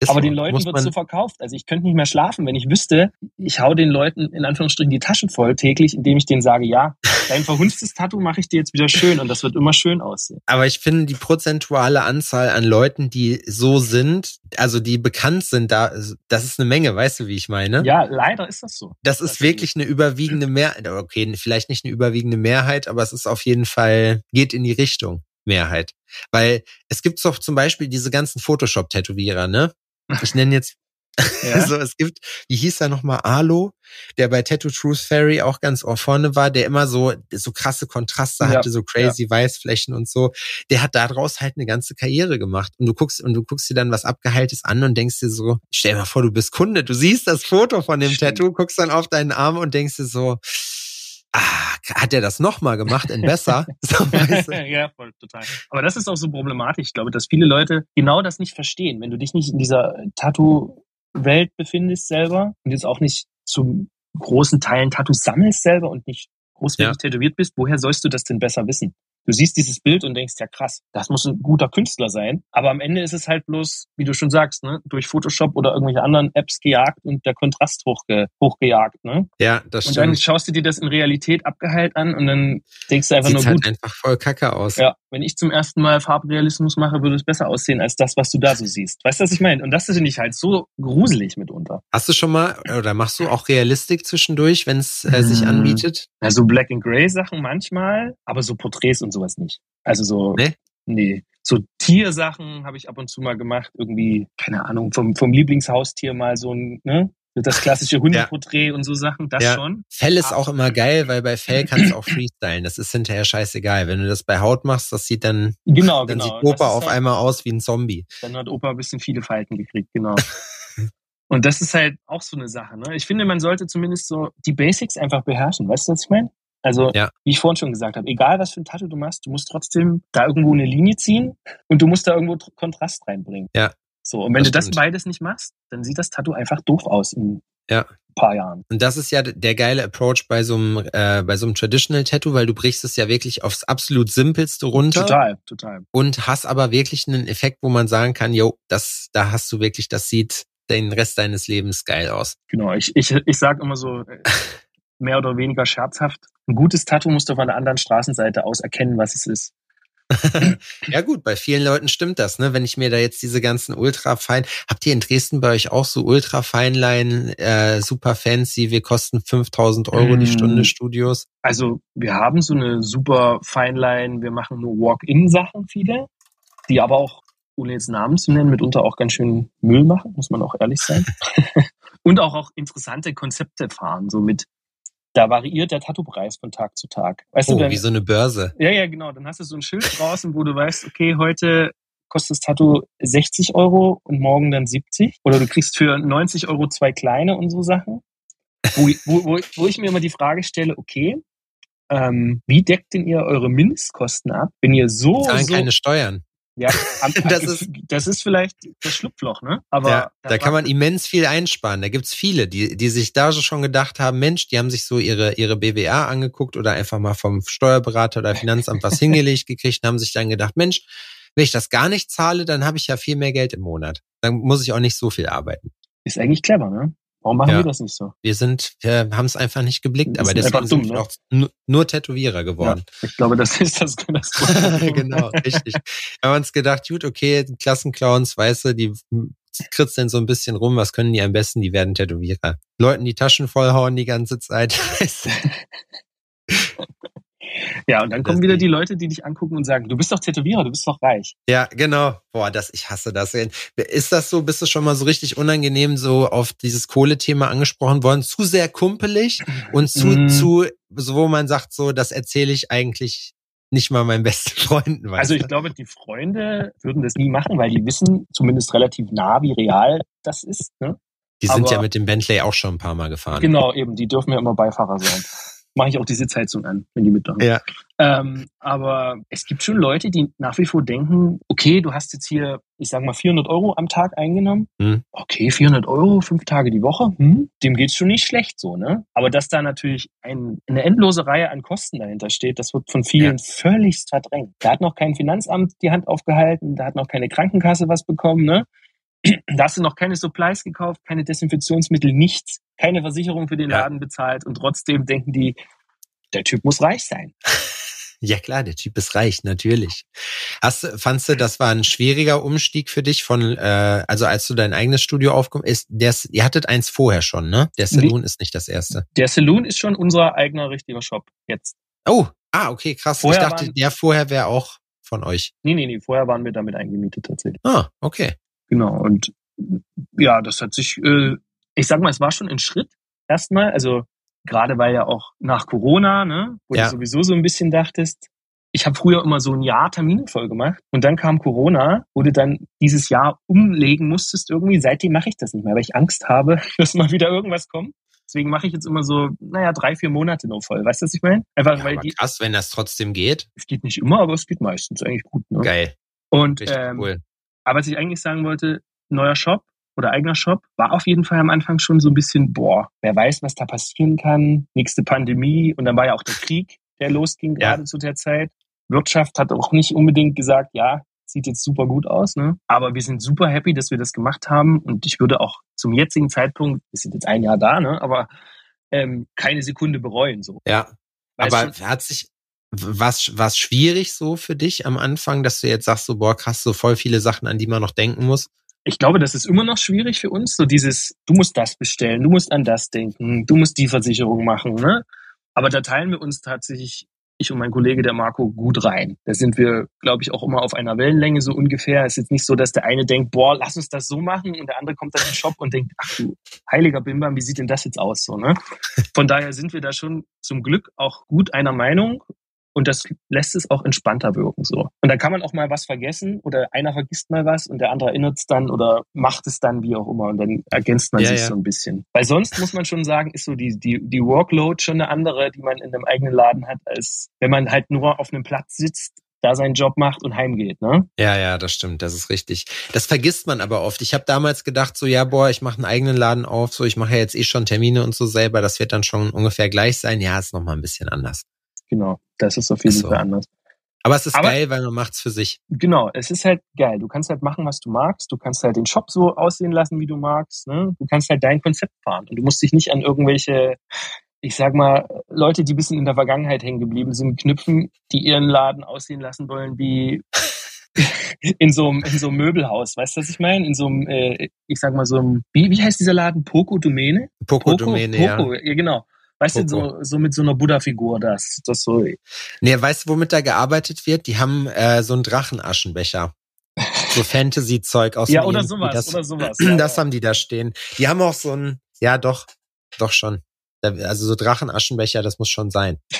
Ist Aber so. den Leuten wird so verkauft. Also ich könnte nicht mehr schlafen, wenn ich wüsste, ich hau den Leuten in Anführungsstrichen die Taschen voll täglich, indem ich denen sage, ja, dein verhunstes Tattoo mache ich dir jetzt wieder schön und das wird immer schön aussehen. aber ich finde die prozentuale Anzahl an Leuten, die so sind, also die bekannt sind, da, das ist eine Menge, weißt du, wie ich meine? Ja, leider ist das so. Das Das ist wirklich eine überwiegende Mehrheit. Okay, vielleicht nicht eine überwiegende Mehrheit, aber es ist auf jeden Fall, geht in die Richtung Mehrheit. Weil es gibt doch zum Beispiel diese ganzen Photoshop-Tätowierer, ne? Ich nenne jetzt, Ja? also es gibt, wie hieß er nochmal, Alo, der bei Tattoo Truth Fairy auch ganz vorne war, der immer so, so krasse Kontraste Ja, hatte, so crazy Weißflächen und so. Der hat daraus halt eine ganze Karriere gemacht. Und du guckst, und du guckst dir dann was Abgeheiltes an und denkst dir so, stell dir mal vor, du bist Kunde, du siehst das Foto von dem Stimmt. Tattoo, guckst dann auf deinen Arm und denkst dir so, ah, hat er das nochmal gemacht in besser? So, weißt du? ja, voll, total. Aber das ist auch so problematisch. Ich glaube, dass viele Leute genau das nicht verstehen. Wenn du dich nicht in dieser Tattoo-Welt befindest selber und jetzt auch nicht zu großen Teilen Tattoos sammelst selber und nicht großflächig tätowiert bist, woher sollst du das denn besser wissen? Du siehst dieses Bild und denkst, ja krass, das muss ein guter Künstler sein. Aber am Ende ist es halt bloß, wie du schon sagst, ne, durch Photoshop oder irgendwelche anderen Apps gejagt und der Kontrast hochge hochgejagt. Ne? Ja, das Und dann stimmt. schaust du dir das in Realität abgeheilt an und dann denkst du einfach Sieht nur, halt gut, einfach voll kacke aus. ja, wenn ich zum ersten Mal Farbrealismus mache, würde es besser aussehen als das, was du da so siehst. Weißt du, was ich meine? Und das finde ich halt so gruselig mitunter. Hast du schon mal, oder machst du auch Realistik zwischendurch, wenn es äh, sich Mm. anbietet? Also Black and Grey Sachen manchmal, aber so Porträts und sowas nicht. Also so, Nee? nee. So Tiersachen habe ich ab und zu mal gemacht. Irgendwie, keine Ahnung, vom, vom Lieblingshaustier mal so ein, ne? Das klassische Hundeporträt und so Sachen, das Ja. schon. Fell ist Aber- auch immer geil, weil bei Fell kannst du auch freestylen. Das ist hinterher scheißegal. Wenn du das bei Haut machst, das sieht dann, Genau, dann genau. sieht Opa auf halt- einmal aus wie ein Zombie. Dann hat Opa ein bisschen viele Falten gekriegt, genau. Und das ist halt auch so eine Sache. Ne? Ich finde, man sollte zumindest so die Basics einfach beherrschen. Weißt du, was ich meine? Also, Ja. wie ich vorhin schon gesagt habe, egal was für ein Tattoo du machst, du musst trotzdem da irgendwo eine Linie ziehen und du musst da irgendwo Tr- Kontrast reinbringen. Ja. So, und wenn Das du das stimmt. beides nicht machst, dann sieht das Tattoo einfach doof aus in Ja. ein paar Jahren. Und das ist ja der geile Approach bei so einem, äh, bei so einem Traditional Tattoo, weil du brichst es ja wirklich aufs absolut simpelste runter Total, total. und hast aber wirklich einen Effekt, wo man sagen kann, yo, das, da hast du wirklich, das sieht den Rest deines Lebens geil aus. Genau, ich, ich, ich sage immer so, äh, mehr oder weniger scherzhaft, ein gutes Tattoo musst du von der anderen Straßenseite aus erkennen, was es ist. Ja gut, bei vielen Leuten stimmt das, ne? Wenn ich mir da jetzt diese ganzen ultra fein, habt ihr in Dresden bei euch auch so ultra Feinline, äh, super fancy, wir kosten 5000 Euro die Mm. Stunde Studios? Also wir haben so eine super Feinline, wir machen nur Walk-in-Sachen viele, die aber auch, ohne jetzt Namen zu nennen, mitunter auch ganz schön Müll machen, muss man auch ehrlich sein. Und auch, auch interessante Konzepte fahren, so mit, da variiert der Tattoo-Preis von Tag zu Tag. Weißt du, Oh, dann, wie so eine Börse. Ja, ja, genau. Dann hast du so ein Schild draußen, wo du weißt, okay, heute kostet das Tattoo 60 Euro und morgen dann 70. Oder du kriegst für 90 Euro zwei kleine und so Sachen. Wo, wo, wo, wo ich mir immer die Frage stelle, okay, ähm, wie deckt denn ihr eure Mindestkosten ab, wenn ihr so, Zahlen so keine Steuern. Ja, am, Das ist- das ist vielleicht das Schlupfloch, ne? Aber ja, da kann man immens viel einsparen. Da gibt's viele, die, die sich da schon gedacht haben, Mensch, die haben sich so ihre, ihre BWA angeguckt oder einfach mal vom Steuerberater oder Finanzamt was hingelegt gekriegt und haben sich dann gedacht, Mensch, wenn ich das gar nicht zahle, dann habe ich ja viel mehr Geld im Monat. Dann muss ich auch nicht so viel arbeiten. ist eigentlich clever, ne? Warum machen Ja. wir das nicht so? Wir sind, wir haben es einfach nicht geblickt, aber deswegen dumm, sind wir ne? auch nur, nur Tätowierer geworden. Ich glaube, das ist das, das genau, richtig. Wir haben uns gedacht, gut, okay, Klassenclowns, weißt du, die kritzeln so ein bisschen rum, was können die am besten? Die werden Tätowierer. Leuten die Taschen vollhauen die ganze Zeit. Ja, und dann kommen Das wieder die Leute, die dich angucken und sagen, du bist doch Tätowierer, du bist doch reich. ja, genau. Boah, das, ich hasse das. Ist das so, bist du schon mal so richtig unangenehm so auf dieses Kohlethema angesprochen worden? Zu sehr kumpelig und zu, Mm. zu, so wo man sagt, so, das erzähle ich eigentlich nicht mal meinen besten Freunden. Weißt Also ich glaube, die Freunde würden das nie machen, weil die wissen zumindest relativ nah, wie real das ist. Ne? die sind aber- ja mit dem Bentley auch schon ein paar Mal gefahren. Genau, eben, die dürfen ja immer Beifahrer sein. Mache ich auch die Sitzheizung an, wenn die mitmachen. Ja. Ähm, aber es gibt schon Leute, die nach wie vor denken, okay, du hast jetzt hier, ich sag mal, 400 Euro am Tag eingenommen. Hm. Okay, 400 Euro, fünf Tage die Woche, hm, dem geht's schon nicht schlecht so, ne? Aber dass da natürlich ein, eine endlose Reihe an Kosten dahinter steht, das wird von vielen völligst verdrängt. Da hat noch kein Finanzamt die Hand aufgehalten, da hat noch keine Krankenkasse was bekommen, ne? Da hast du noch keine Supplies gekauft, keine Desinfektionsmittel, nichts, keine Versicherung für den Ja. Laden bezahlt und trotzdem denken die, der Typ muss reich sein. Ja klar, der Typ ist reich, natürlich. Hast, du- fandst du, das war ein schwieriger Umstieg für dich von, äh, also als du dein eigenes Studio aufgekommen ist, der, ihr hattet eins vorher schon, ne? Der Saloon ist nicht das erste. Der Saloon ist schon unser eigener richtiger Shop jetzt. Oh, ah, okay, krass. Vorher ich dachte, waren- der vorher wäre auch von euch. Nee, nee, nee, vorher waren wir damit eingemietet tatsächlich. Ah, okay. Genau, und ja, das hat sich, äh, ich sag mal, es war schon ein Schritt erstmal, also gerade weil ja auch nach Corona, ne, wo Ja. du sowieso so ein bisschen dachtest, ich habe früher immer so ein Jahr Termine voll gemacht und dann kam Corona, wo du dann dieses Jahr umlegen musstest irgendwie. Seitdem mache ich das nicht mehr, weil ich Angst habe, dass mal wieder irgendwas kommt. Deswegen mache ich jetzt immer so, naja, drei, vier Monate nur voll. Weißt du, was ich meine? Einfach Ja, weil aber die, krass, wenn das trotzdem geht. es geht nicht immer, aber es geht meistens eigentlich gut. Ne? Geil, Und ähm, cool. Aber was ich eigentlich sagen wollte, neuer Shop oder eigener Shop, war auf jeden Fall am Anfang schon so ein bisschen, boah, wer weiß, was da passieren kann. Nächste Pandemie und dann war ja auch der Krieg, der losging Ja. gerade zu der Zeit. Wirtschaft hat auch nicht unbedingt gesagt, ja, sieht jetzt super gut aus, ne? Aber wir sind super happy, dass wir das gemacht haben und ich würde auch zum jetzigen Zeitpunkt, wir sind jetzt ein Jahr da, ne? Aber ähm, keine Sekunde bereuen, so. Ja, Weil aber hat sich was was schwierig so für dich am Anfang, dass du jetzt sagst so boah krass so voll viele Sachen an die man noch denken muss. ich glaube, das ist immer noch schwierig für uns, so dieses, du musst das bestellen, du musst an das denken, du musst die Versicherung machen, ne? Aber da teilen wir uns tatsächlich ich und mein Kollege, der Marco, gut rein. Da sind wir, glaube ich, auch immer auf einer Wellenlänge so ungefähr. Es ist jetzt nicht so, dass der eine denkt, boah, lass uns das so machen und der andere kommt dann in den Shop und denkt, ach du heiliger Bimbam, wie sieht denn das jetzt aus? So, ne? Von daher sind wir da schon zum Glück auch gut einer Meinung und das lässt es auch entspannter wirken so. Und da kann man auch mal was vergessen oder einer vergisst mal was und der andere erinnert es dann oder macht es dann wie auch immer und dann ergänzt man Ja, sich ja. so ein bisschen. Weil sonst muss man schon sagen, ist so die, die, die Workload schon eine andere, die man in einem eigenen Laden hat, als wenn man halt nur auf einem Platz sitzt, da seinen Job macht und heimgeht. Ne? Ja, ja, das stimmt, das ist richtig. Das vergisst man aber oft. Ich habe damals gedacht, so ja, boah, ich mache einen eigenen Laden auf, so ich mache ja jetzt eh schon Termine und so selber, das wird dann schon ungefähr gleich sein. Ja, ist noch mal ein bisschen anders. Genau, das ist auf jeden so. Fall anders. Aber es ist Aber- geil, weil man macht's für sich. Genau, es ist halt geil. Du kannst halt machen, was du magst. Du kannst halt den Shop so aussehen lassen, wie du magst. Ne? Du kannst halt dein Konzept fahren. Und du musst dich nicht an irgendwelche, ich sag mal, Leute, die ein bisschen in der Vergangenheit hängen geblieben sind, knüpfen, die ihren Laden aussehen lassen wollen wie in so einem, in so einem Möbelhaus. Weißt du, was ich meine? In so einem, äh, ich sag mal, so einem, wie, wie heißt dieser Laden? Poco Domäne? Poco-Domäne, ja. Poco, ja, genau. Weißt du, so, so mit so einer Buddha-Figur, das, das so, Nee, weißt du, womit da gearbeitet wird? Die haben äh, so einen Drachenaschenbecher. So Fantasy-Zeug aus Ja, dem oder irgendwie. sowas, das, oder sowas, ja, das ja. haben die da stehen. Die haben auch so ein, ja doch, doch schon. Also so Drachenaschenbecher, das muss schon sein.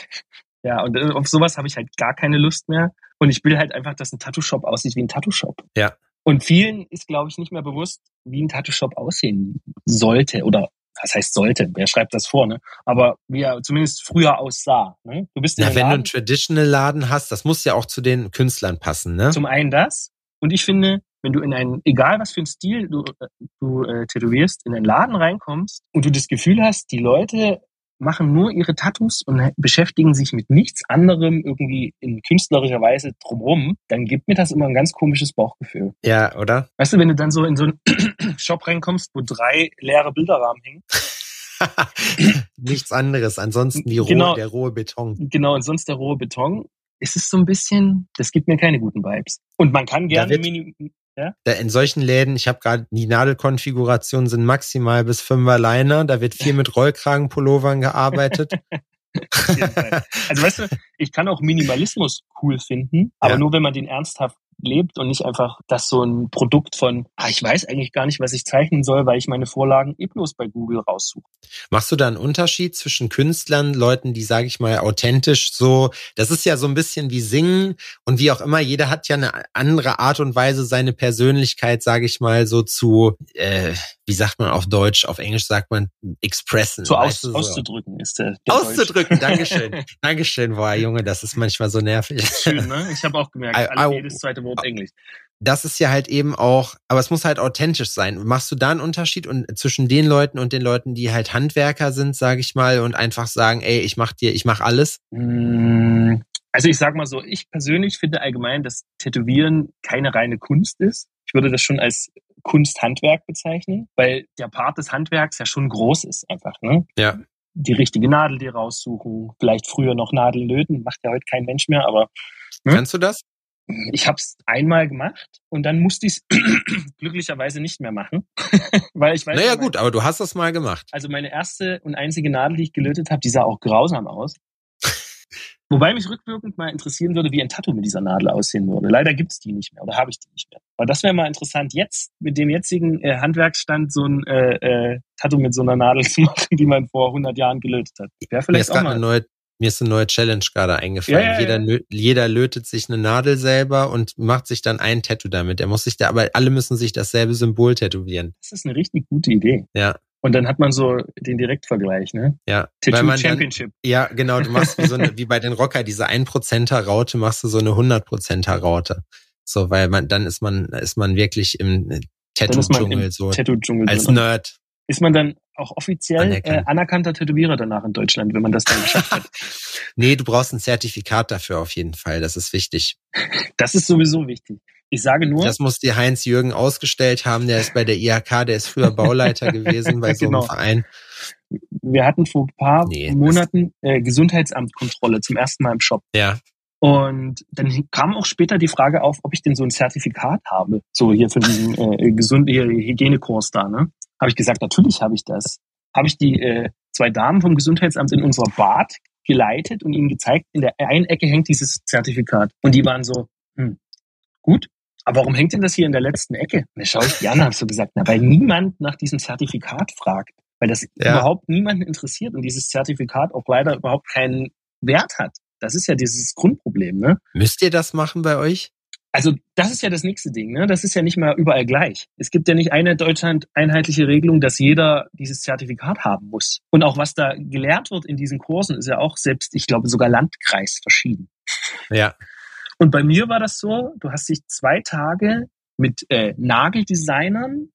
Ja, und äh, auf sowas habe ich halt gar keine Lust mehr. Und ich will halt einfach, dass ein Tattoo-Shop aussieht wie ein Tattoo-Shop. Ja. Und vielen ist, glaube ich, nicht mehr bewusst, wie ein Tattoo-Shop aussehen sollte. Oder was heißt sollte? Wer schreibt das vor, ne? Aber wie er zumindest früher aussah. Ne? Du bist Na, einem wenn du Laden, einen Traditional-Laden hast, das muss ja auch zu den Künstlern passen, ne? zum einen das. Und ich finde, wenn du in einen, egal was für einen Stil du, äh, du äh, tätowierst, in einen Laden reinkommst und du das Gefühl hast, die Leute machen nur ihre Tattoos und beschäftigen sich mit nichts anderem irgendwie in künstlerischer Weise drumrum, dann gibt mir das immer ein ganz komisches Bauchgefühl. Ja, oder? Weißt du, wenn du dann so in so einen Shop reinkommst, wo drei leere Bilderrahmen hängen, Nichts anderes. Ansonsten die rohe, Genau. der rohe Beton. genau, und sonst der rohe Beton, ist es so ein bisschen, das gibt mir keine guten Vibes. Und man kann gerne wird- Da in solchen Läden, ich habe gerade die Nadelkonfigurationen sind maximal bis fünfer Liner. Da wird viel mit Rollkragenpullovern gearbeitet. Also weißt du, ich kann auch Minimalismus cool finden, aber Ja. nur wenn man den ernsthaft lebt und nicht einfach das so ein Produkt von, ah, ich weiß eigentlich gar nicht, was ich zeichnen soll, weil ich meine Vorlagen eh bloß bei Google raussuche. Machst du da einen Unterschied zwischen Künstlern, Leuten, die, sage ich mal, authentisch so, das ist ja so ein bisschen wie Singen und wie auch immer, jeder hat ja eine andere Art und Weise, seine Persönlichkeit, sage ich mal, so zu, äh, wie sagt man auf Deutsch, auf Englisch sagt man expressen. So, weißt aus, du, auszudrücken ist der, der Auszudrücken, Deutsch. Dankeschön. Dankeschön, boah, Junge, das ist manchmal so nervig. Schön, ne? Ich habe auch gemerkt, Au, alle, jedes zweite Wort Englisch. das ist ja halt eben auch, aber es muss halt authentisch sein. Machst du da einen Unterschied und zwischen den Leuten und den Leuten, die halt Handwerker sind, sage ich mal, und einfach sagen, ey, ich mach dir, ich mach alles? Mm, Also ich sag mal so, ich persönlich finde allgemein, dass Tätowieren keine reine Kunst ist. Ich würde das schon als Kunsthandwerk bezeichnen, weil der Part des Handwerks ja schon groß ist einfach. Ne? Ja. Die richtige Nadel dir raussuchen, vielleicht früher noch Nadeln löten, macht ja heute kein Mensch mehr, aber Hm? Kannst du das? Ich habe es einmal gemacht und dann musste ich es glücklicherweise nicht mehr machen, weil ich weiß. naja, gut, aber du hast das mal gemacht. also meine erste und einzige Nadel, die ich gelötet habe, die sah auch grausam aus. Wobei mich rückwirkend mal interessieren würde, wie ein Tattoo mit dieser Nadel aussehen würde. Leider gibt's die nicht mehr oder habe ich die nicht mehr. Aber das wäre mal interessant, jetzt mit dem jetzigen äh, Handwerksstand so ein äh, äh, Tattoo mit so einer Nadel zu machen, die man vor 100 Jahren gelötet hat. Wäre vielleicht auch mal. eine neue, mir ist eine neue Challenge gerade eingefallen. Ja, jeder, jeder lötet sich eine Nadel selber und macht sich dann ein Tattoo damit. Er muss sich da, aber alle müssen sich dasselbe Symbol tätowieren. Das ist eine richtig gute Idee. Ja. Und dann hat man so den Direktvergleich, ne? Ja, Tattoo man dann, Championship. ja, genau, du machst wie so eine, wie bei den Rocker, diese 1%er Raute, machst du so eine 100%er Raute. So, weil man, dann ist man, ist man wirklich im Tattoo-Dschungel, so, Tattoo-Dschungel als. Nerd. Ist man dann auch offiziell Anerkannt. äh, anerkannter Tätowierer danach in Deutschland, wenn man das dann geschafft hat? Nee, du brauchst ein Zertifikat dafür auf jeden Fall, das ist wichtig. Das ist sowieso wichtig. Ich sage nur, Das muss dir Heinz Jürgen ausgestellt haben, der ist bei der IHK, der ist früher Bauleiter gewesen bei so einem Genau. Verein. wir hatten vor ein paar Nee, Monaten äh, Gesundheitsamtkontrolle zum ersten Mal im Shop. Ja, Und dann kam auch später die Frage auf, ob ich denn so ein Zertifikat habe. So hier für diesen äh, gesund hier, Hygienekurs da, ne? Habe ich gesagt, natürlich habe ich das. Habe ich die äh, zwei Damen vom Gesundheitsamt in unser Bad geleitet und ihnen gezeigt, in der einen Ecke hängt dieses Zertifikat. Und die waren so, hm, gut, aber warum hängt denn das hier in der letzten Ecke? Dann schaue ich die an habe so gesagt, na, weil niemand nach diesem Zertifikat fragt, weil das ja. überhaupt niemanden interessiert und dieses Zertifikat auch leider überhaupt keinen Wert hat. Das ist ja dieses Grundproblem. Ne? Müsst ihr das machen bei euch? Also das ist ja das nächste Ding. Ne? Das ist ja nicht mal überall gleich. Es gibt ja nicht eine Deutschland einheitliche Regelung, dass jeder dieses Zertifikat haben muss. Und auch was da gelehrt wird in diesen Kursen, ist ja auch selbst, ich glaube, sogar Landkreis verschieden. Ja. Und bei mir war das so, du hast dich zwei Tage mit äh, Nageldesignern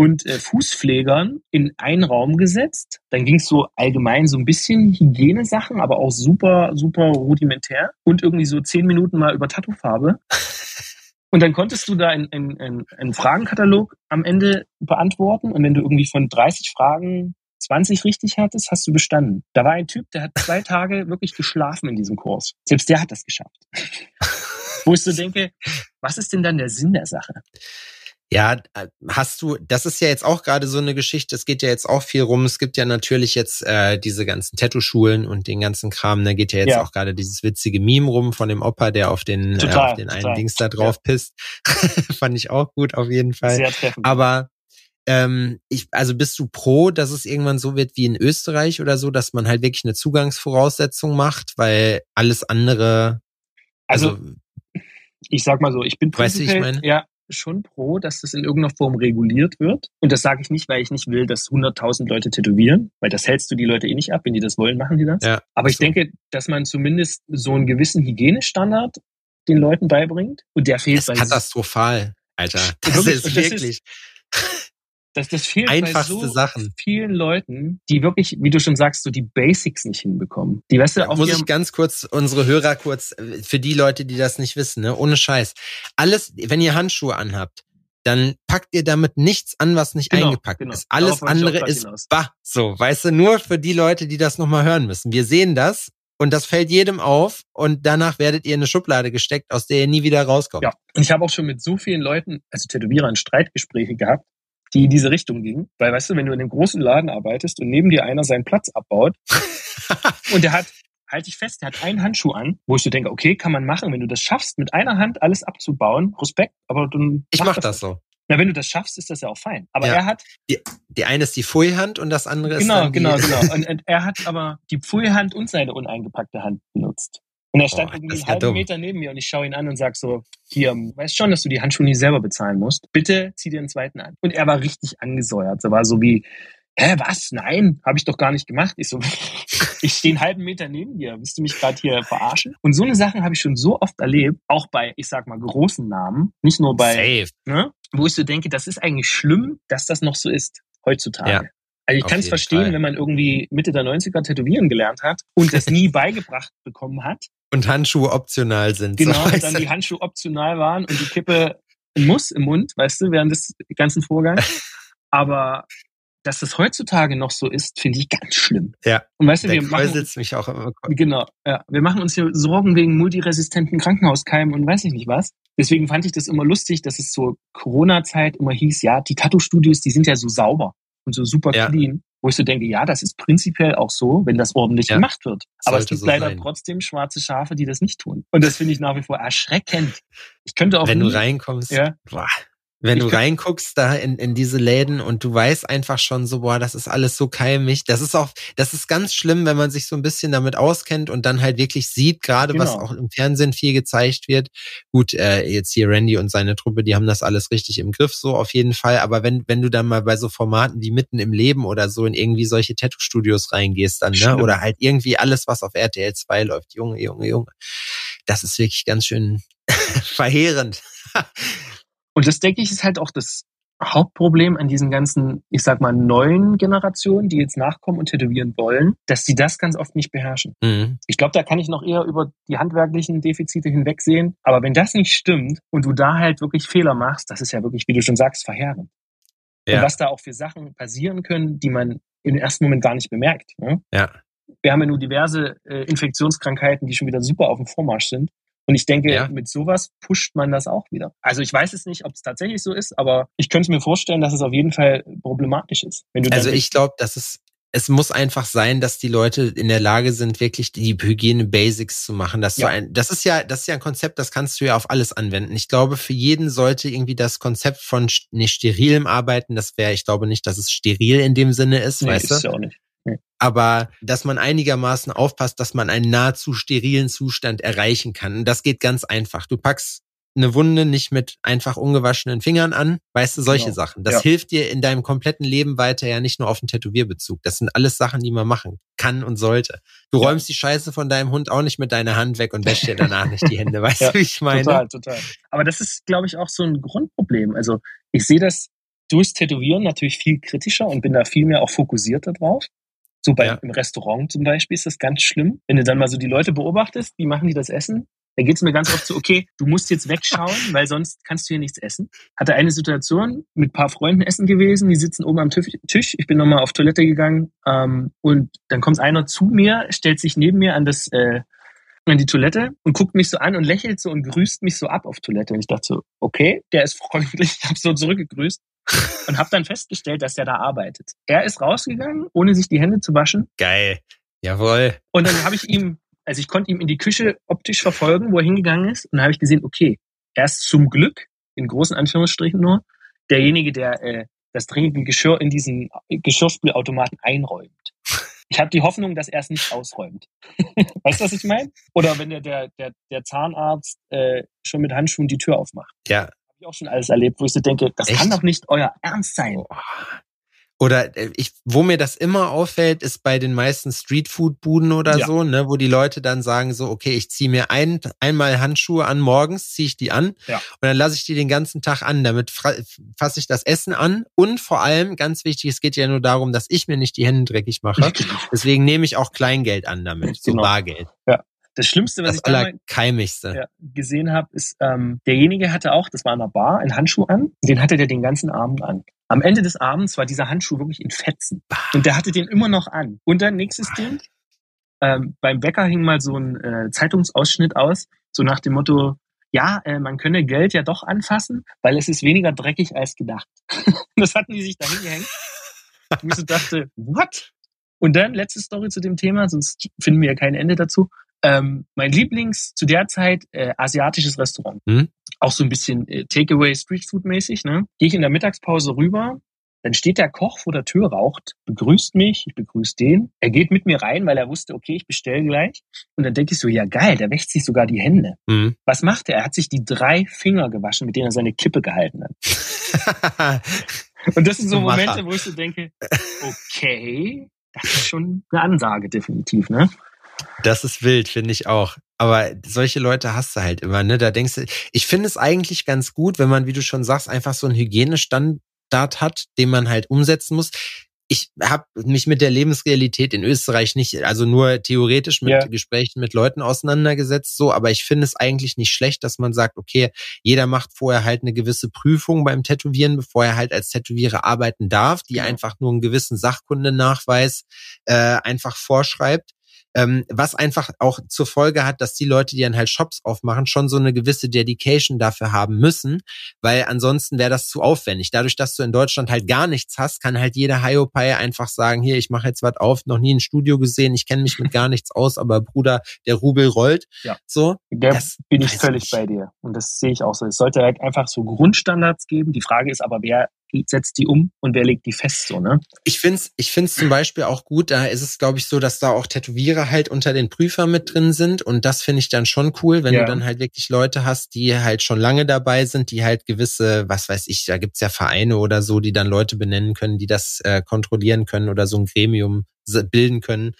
und äh, Fußpflegern in einen Raum gesetzt. Dann ging es so allgemein so ein bisschen Hygienesachen, aber auch super, super rudimentär. Und irgendwie so zehn Minuten mal über Tattoofarbe. Und dann konntest du da einen, einen, einen Fragenkatalog am Ende beantworten. Und wenn du irgendwie von 30 Fragen 20 richtig hattest, hast du bestanden. Da war ein Typ, der hat zwei Tage wirklich geschlafen in diesem Kurs. Selbst der hat das geschafft. Wo ich so denke, was ist denn dann der Sinn der Sache? Ja, äh, hast du, das ist ja jetzt auch gerade so eine Geschichte, es geht ja jetzt auch viel rum. Es gibt ja natürlich jetzt äh, diese ganzen Tattoo-Schulen und den ganzen Kram. Da geht ja jetzt ja. auch gerade dieses witzige Meme rum von dem Opa, der auf den, total, äh, auf den total. einen Dings da drauf ja. pisst. Fand ich auch gut auf jeden Fall. Sehr treffend. Aber ähm, ich, also bist du pro, dass es irgendwann so wird wie in Österreich oder so, dass man halt wirklich eine Zugangsvoraussetzung macht, weil alles andere. Also, also ich sag mal so, ich bin weißt du, ich mein? ja, schon pro, dass das in irgendeiner Form reguliert wird. Und das sage ich nicht, weil ich nicht will, dass 100.000 Leute tätowieren, weil das hältst du die Leute eh nicht ab. Wenn die das wollen, machen die das. Ja, Aber ich so. denke, dass man zumindest so einen gewissen Hygienestandard den Leuten beibringt. Und der fehlt. Das ist katastrophal, Alter. Das wirklich, ist wirklich. Das ist, das, das fehlt Einfachste bei so Sachen. vielen Leuten, die wirklich, wie du schon sagst, so die Basics nicht hinbekommen. Die weißt du, ja, muss ich ganz kurz unsere Hörer kurz äh, für die Leute, die das nicht wissen, ne, ohne Scheiß. Alles, wenn ihr Handschuhe anhabt, dann packt ihr damit nichts an, was nicht genau, eingepackt genau. ist. Alles andere ist bah, so, weißt du, nur für die Leute, die das nochmal hören müssen. Wir sehen das und das fällt jedem auf und danach werdet ihr in eine Schublade gesteckt, aus der ihr nie wieder rauskommt. Ja, und ich habe auch schon mit so vielen Leuten, also Tätowierern, Streitgespräche gehabt, die in diese Richtung gingen. Weil, weißt du, wenn du in einem großen Laden arbeitest und neben dir einer seinen Platz abbaut und der hat, halte ich fest, der hat einen Handschuh an, wo ich so denke, okay, kann man machen, wenn du das schaffst, mit einer Hand alles abzubauen, Respekt, aber dann. Ich mach, mach das, so. Na, wenn du das schaffst, ist das ja auch fein. Aber ja. er hat. Die, die eine ist die Pfui-Hand und das andere genau, ist. Dann genau, genau, genau. Und, und er hat aber die Pfui-Hand und seine uneingepackte Hand benutzt. Und er stand oh, irgendwie einen halben dumm. Meter neben mir und ich schaue ihn an und sag so, hier, weißt schon, dass du die Handschuhe nicht selber bezahlen musst. Bitte zieh dir einen zweiten an. Und er war richtig angesäuert. So war so wie, hä, was? Nein, habe ich doch gar nicht gemacht. Ich so, ich stehe einen halben Meter neben dir. Willst du mich gerade hier verarschen? Und so eine Sache habe ich schon so oft erlebt, auch bei, ich sag mal, großen Namen, nicht nur bei, Safe. Ne, wo ich so denke, das ist eigentlich schlimm, dass das noch so ist heutzutage. Ja. Also ich kann es verstehen, Fall. wenn man irgendwie Mitte der 90er tätowieren gelernt hat und das nie beigebracht bekommen hat. Und Handschuhe optional sind. Genau, so dann die Handschuhe optional waren und die Kippe muss im Mund, weißt du, während des ganzen Vorgangs. Aber dass das heutzutage noch so ist, finde ich ganz schlimm. Ja. Und weißt du, wir machen mich auch immer. Genau. Ja, wir machen uns hier Sorgen wegen multiresistenten Krankenhauskeimen und weiß ich nicht was. Deswegen fand ich das immer lustig, dass es zur Corona-Zeit immer hieß, ja, die Tattoo-Studios, die sind ja so sauber und so super ja. clean. Wo ich so denke, ja, das ist prinzipiell auch so, wenn das ordentlich ja. gemacht wird. Aber es gibt so leider sein. trotzdem schwarze Schafe, die das nicht tun. Und das finde ich nach wie vor erschreckend. Ich könnte auch. Wenn nie, du reinkommst, ja. boah, wenn du reinguckst da in, in diese Läden und du weißt einfach schon so, boah, das ist alles so keimig. Das ist auch, das ist ganz schlimm, wenn man sich so ein bisschen damit auskennt und dann halt wirklich sieht, gerade genau. was auch im Fernsehen viel gezeigt wird. Gut, äh, jetzt hier Randy und seine Truppe, die haben das alles richtig im Griff, so auf jeden Fall. Aber wenn, wenn du dann mal bei so Formaten wie mitten im Leben oder so in irgendwie solche Tattoo-Studios reingehst dann, ne? Oder halt irgendwie alles, was auf RTL 2 läuft, Junge, Junge, Junge. Das ist wirklich ganz schön verheerend. Und das, denke ich, ist halt auch das Hauptproblem an diesen ganzen, ich sag mal, neuen Generationen, die jetzt nachkommen und tätowieren wollen, dass die das ganz oft nicht beherrschen. Mhm. Ich glaube, da kann ich noch eher über die handwerklichen Defizite hinwegsehen. Aber wenn das nicht stimmt und du da halt wirklich Fehler machst, das ist ja wirklich, wie du schon sagst, verheerend. Ja. Und was da auch für Sachen passieren können, die man im ersten Moment gar nicht bemerkt. Ne? Ja. Wir haben ja nur diverse äh, Infektionskrankheiten, die schon wieder super auf dem Vormarsch sind. Und ich denke, ja. mit sowas pusht man das auch wieder. Also ich weiß es nicht, ob es tatsächlich so ist, aber ich könnte mir vorstellen, dass es auf jeden Fall problematisch ist. also ich glaube, das ist es muss einfach sein, dass die Leute in der Lage sind, wirklich die Hygiene-Basics zu machen. Das, ja. so ein, das ist ja, das ist ja ein Konzept, das kannst du ja auf alles anwenden. Ich glaube, für jeden sollte irgendwie das Konzept von nicht sterilem Arbeiten, das wäre, ich glaube nicht, dass es steril in dem Sinne ist, nee, weißt ist du? Ja auch nicht. Aber dass man einigermaßen aufpasst, dass man einen nahezu sterilen Zustand erreichen kann. Das geht ganz einfach. Du packst eine Wunde nicht mit einfach ungewaschenen Fingern an, weißt du, solche genau. Sachen. Das ja. hilft dir in deinem kompletten Leben weiter ja nicht nur auf den Tätowierbezug. Das sind alles Sachen, die man machen kann und sollte. Du ja. räumst die Scheiße von deinem Hund auch nicht mit deiner Hand weg und wäschst dir danach nicht die Hände, weißt ja, du, wie ich meine? Total, total. Aber das ist, glaube ich, auch so ein Grundproblem. Also ich sehe das durchs Tätowieren natürlich viel kritischer und bin da viel mehr auch fokussierter drauf. So bei, im Restaurant zum Beispiel ist das ganz schlimm. Wenn du dann mal so die Leute beobachtest, wie machen die das Essen? Da geht es mir ganz oft so, okay, du musst jetzt wegschauen, weil sonst kannst du hier nichts essen. Hatte eine Situation mit ein paar Freunden essen gewesen, die sitzen oben am Tisch. Ich bin nochmal auf Toilette gegangen ähm, und dann kommt einer zu mir, stellt sich neben mir an das äh, an die Toilette und guckt mich so an und lächelt so und grüßt mich so ab auf Toilette. Und ich dachte so, okay, der ist freundlich, ich habe so zurückgegrüßt und habe dann festgestellt, dass er da arbeitet. Er ist rausgegangen, ohne sich die Hände zu waschen. Geil. Jawohl. Und dann habe ich ihm also ich konnte ihm in die Küche optisch verfolgen, wo er hingegangen ist. Und dann habe ich gesehen, okay, er ist zum Glück, in großen Anführungsstrichen nur, derjenige, der äh, das dringende Geschirr in diesen Geschirrspülautomaten einräumt. Ich habe die Hoffnung, dass er es nicht ausräumt. weißt du, was ich meine? Oder wenn der, der, der, der Zahnarzt äh, schon mit Handschuhen die Tür aufmacht. Ja. Ich auch schon alles erlebt, wo ich so denke, das Echt? kann doch nicht euer Ernst sein. Oder äh, ich, wo mir das immer auffällt, ist bei den meisten Streetfood-Buden oder ja. so, ne, wo die Leute dann sagen so, okay, ich ziehe mir ein, einmal Handschuhe an morgens, ziehe ich die an ja. und dann lasse ich die den ganzen Tag an. Damit fasse ich das Essen an und vor allem, ganz wichtig, es geht ja nur darum, dass ich mir nicht die Hände dreckig mache. Genau. Deswegen nehme ich auch Kleingeld an damit, so genau. Bargeld. Ja. Das Schlimmste, was das ich da gesehen habe, ist, ähm, derjenige hatte auch, das war in einer Bar, einen Handschuh an. Den hatte der den ganzen Abend an. Am Ende des Abends war dieser Handschuh wirklich in Fetzen. Und der hatte den immer noch an. Und dann nächstes Ding, ähm, beim Bäcker hing mal so ein äh, Zeitungsausschnitt aus, so nach dem Motto, ja, äh, man könne Geld ja doch anfassen, weil es ist weniger dreckig als gedacht. das hatten die sich da hingehängt. Und ich so dachte, what? Und dann letzte Story zu dem Thema, sonst finden wir ja kein Ende dazu. Ähm, mein Lieblings zu der Zeit äh, asiatisches Restaurant. Mhm. Auch so ein bisschen äh, Takeaway Streetfood mäßig. Ne? Gehe ich in der Mittagspause rüber, dann steht der Koch vor der Tür, raucht, begrüßt mich, ich begrüße den. Er geht mit mir rein, weil er wusste, okay, ich bestelle gleich. Und dann denke ich so, ja geil, der wäscht sich sogar die Hände. Mhm. Was macht er? Er hat sich die drei Finger gewaschen, mit denen er seine Kippe gehalten hat. Und das sind so Momente, wo ich so denke, okay, das ist schon eine Ansage, definitiv, ne? Das ist wild, finde ich auch. Aber solche Leute hast du halt immer, ne? Da denkst du, ich finde es eigentlich ganz gut, wenn man, wie du schon sagst, einfach so einen Hygienestandard hat, den man halt umsetzen muss. Ich habe mich mit der Lebensrealität in Österreich nicht, also nur theoretisch mit ja. Gesprächen mit Leuten auseinandergesetzt, so, aber ich finde es eigentlich nicht schlecht, dass man sagt, okay, jeder macht vorher halt eine gewisse Prüfung beim Tätowieren, bevor er halt als Tätowierer arbeiten darf, die ja. einfach nur einen gewissen Sachkundenachweis äh, einfach vorschreibt ähm, was einfach auch zur Folge hat, dass die Leute, die dann halt Shops aufmachen, schon so eine gewisse Dedication dafür haben müssen, weil ansonsten wäre das zu aufwendig. Dadurch, dass du in Deutschland halt gar nichts hast, kann halt jeder Hiopai einfach sagen, hier, ich mache jetzt was auf, noch nie ein Studio gesehen, ich kenne mich mit gar nichts aus, aber Bruder, der Rubel rollt. Ja. So. Der das bin ich völlig ich. bei dir. Und das sehe ich auch so. Es sollte halt einfach so Grundstandards geben. Die Frage ist aber, wer setzt die um und wer legt die fest so, ne? Ich find's, ich find's zum Beispiel auch gut, da ist es, glaube ich, so, dass da auch Tätowierer halt unter den Prüfern mit drin sind und das finde ich dann schon cool, wenn ja. du dann halt wirklich Leute hast, die halt schon lange dabei sind, die halt gewisse, was weiß ich, da gibt's ja Vereine oder so, die dann Leute benennen können, die das äh, kontrollieren können oder so ein Gremium bilden können.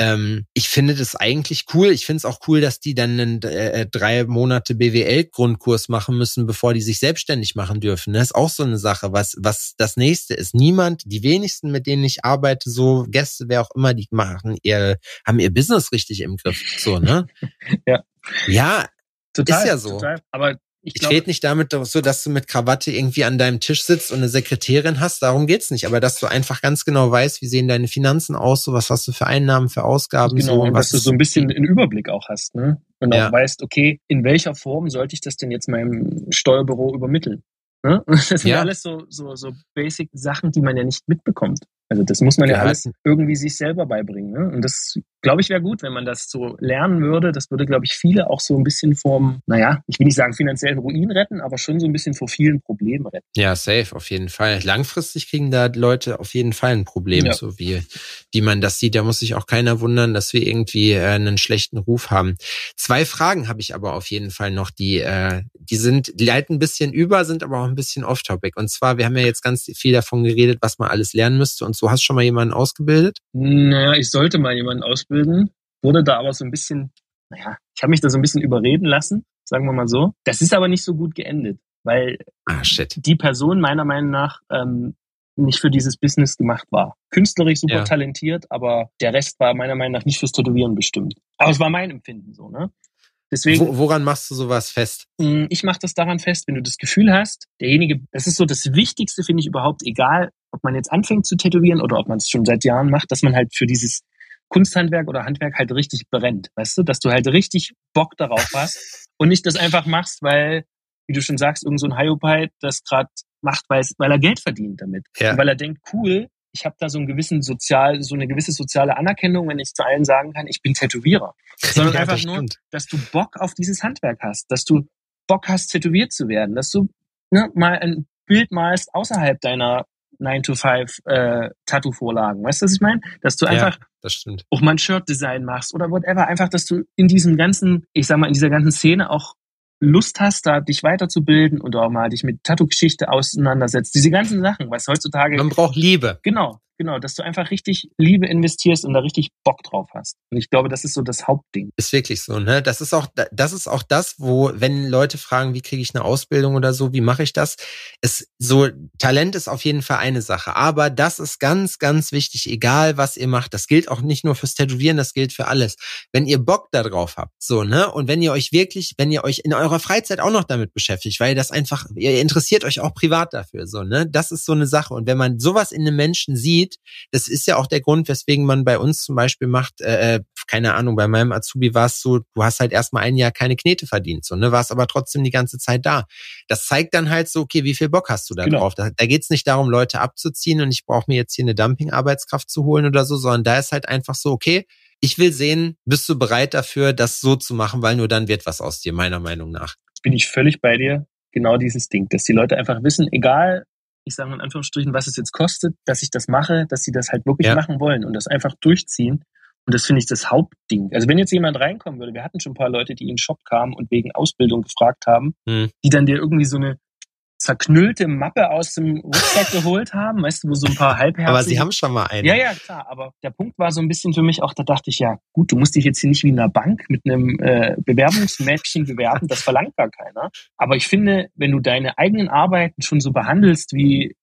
Ähm, ich finde das eigentlich cool. Ich finde es auch cool, dass die dann einen äh, drei Monate BWL-Grundkurs machen müssen, bevor die sich selbstständig machen dürfen. Das ist auch so eine Sache, was, was das nächste ist. Niemand, die wenigsten, mit denen ich arbeite, so Gäste, wer auch immer, die machen ihr, haben ihr Business richtig im Griff. So, ne? ja. Ja, total, ist ja so. Total. Aber ich, ich rede nicht damit so, dass du mit Krawatte irgendwie an deinem Tisch sitzt und eine Sekretärin hast, darum geht's nicht. Aber dass du einfach ganz genau weißt, wie sehen deine Finanzen aus, so was hast du für Einnahmen, für Ausgaben. Genau, so, und was dass du so ein bisschen einen Überblick auch hast, ne? Und ja. auch weißt, okay, in welcher Form sollte ich das denn jetzt meinem Steuerbüro übermitteln? Ne? Das sind ja. alles so, so, so basic Sachen, die man ja nicht mitbekommt. Also das muss man ja, ja alles irgendwie sich selber beibringen. Ne? Und das, glaube ich, wäre gut, wenn man das so lernen würde. Das würde, glaube ich, viele auch so ein bisschen vom, naja, ich will nicht sagen finanziellen Ruin retten, aber schon so ein bisschen vor vielen Problemen retten. Ja, safe, auf jeden Fall. Langfristig kriegen da Leute auf jeden Fall ein Problem, ja. so wie, wie man das sieht. Da muss sich auch keiner wundern, dass wir irgendwie äh, einen schlechten Ruf haben. Zwei Fragen habe ich aber auf jeden Fall noch, die, äh, die sind, die leiten ein bisschen über, sind aber auch ein bisschen off-topic. Und zwar, wir haben ja jetzt ganz viel davon geredet, was man alles lernen müsste und so. Hast du schon mal jemanden ausgebildet? Naja, ich sollte mal jemanden ausbilden, wurde da aber so ein bisschen, naja, ich habe mich da so ein bisschen überreden lassen, sagen wir mal so. Das ist aber nicht so gut geendet, weil ah, die Person meiner Meinung nach ähm, nicht für dieses Business gemacht war. Künstlerisch super ja. talentiert, aber der Rest war meiner Meinung nach nicht fürs Tätowieren bestimmt. Aber es war mein Empfinden so, ne? Deswegen, woran machst du sowas fest? Mm, ich mache das daran fest, wenn du das Gefühl hast, derjenige, das ist so das Wichtigste, finde ich überhaupt, egal, ob man jetzt anfängt zu tätowieren oder ob man es schon seit Jahren macht, dass man halt für dieses Kunsthandwerk oder Handwerk halt richtig brennt, weißt du, dass du halt richtig Bock darauf hast und nicht das einfach machst, weil, wie du schon sagst, irgend so ein Hyopai das gerade macht, weil, er Geld verdient damit. Ja. Weil er denkt, cool, ich habe da so einen gewissen sozial, so eine gewisse soziale Anerkennung, wenn ich zu allen sagen kann, ich bin Tätowierer. Sondern ja, einfach nur, dass du Bock auf dieses Handwerk hast, dass du Bock hast, tätowiert zu werden, dass du ne, mal ein Bild malst außerhalb deiner 9 to 5 äh, Tattoo-Vorlagen. Weißt du, was ich meine? Dass du einfach ja, auch mal ein Shirt-Design machst oder whatever. Einfach, dass du in diesem ganzen, ich sag mal, in dieser ganzen Szene auch Lust hast, da dich weiterzubilden und auch mal dich mit Tattoo-Geschichte auseinandersetzt. Diese ganzen Sachen, was heutzutage. Man braucht Liebe. Genau. Genau, dass du einfach richtig Liebe investierst und da richtig Bock drauf hast. Und ich glaube, das ist so das Hauptding. Ist wirklich so, ne? Das ist auch, das ist auch das, wo, wenn Leute fragen, wie kriege ich eine Ausbildung oder so, wie mache ich das? Es, so, Talent ist auf jeden Fall eine Sache. Aber das ist ganz, ganz wichtig, egal was ihr macht. Das gilt auch nicht nur fürs Tätowieren, das gilt für alles. Wenn ihr Bock da drauf habt, so, ne? Und wenn ihr euch wirklich, wenn ihr euch in eurer Freizeit auch noch damit beschäftigt, weil das einfach, ihr interessiert euch auch privat dafür, so, ne? Das ist so eine Sache. Und wenn man sowas in einem Menschen sieht, sieht. Das ist ja auch der Grund, weswegen man bei uns zum Beispiel macht, äh, äh, keine Ahnung, bei meinem Azubi war es so, du hast halt erstmal ein Jahr keine Knete verdient, so, ne, warst aber trotzdem die ganze Zeit da. Das zeigt dann halt so, okay, wie viel Bock hast du da genau. drauf? Da, da geht es nicht darum, Leute abzuziehen und ich brauche mir jetzt hier eine Dumping-Arbeitskraft zu holen oder so, sondern da ist halt einfach so, okay, ich will sehen, bist du bereit dafür, das so zu machen, weil nur dann wird was aus dir, meiner Meinung nach. Bin ich völlig bei dir. Genau dieses Ding, dass die Leute einfach wissen, egal ich sage in Anführungsstrichen, was es jetzt kostet, dass ich das mache, dass sie das halt wirklich ja. machen wollen und das einfach durchziehen. Und das finde ich das Hauptding. Also wenn jetzt jemand reinkommen würde, wir hatten schon ein paar Leute, die in den Shop kamen und wegen Ausbildung gefragt haben, hm. die dann dir irgendwie so eine zerknüllte Mappe aus dem Rucksack geholt haben, weißt du, wo so ein paar halbherzige... Aber sie haben schon mal eine. Ja, ja, klar. Aber der Punkt war so ein bisschen für mich auch, da dachte ich, ja, gut, du musst dich jetzt hier nicht wie in einer Bank mit einem äh, Bewerbungsmäppchen bewerben, das verlangt gar keiner. Aber ich finde, wenn du deine eigenen Arbeiten schon so behandelst wie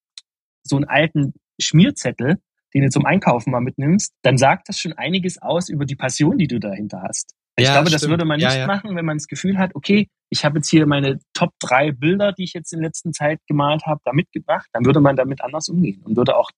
so einen alten Schmierzettel, den du zum Einkaufen mal mitnimmst, dann sagt das schon einiges aus über die Passion, die du dahinter hast. Ich ja, glaube, stimmt. das würde man nicht ja, ja. machen, wenn man das Gefühl hat, okay, ich habe jetzt hier meine Top drei Bilder, die ich jetzt in letzter Zeit gemalt habe, da mitgebracht, dann würde man damit anders umgehen und würde auch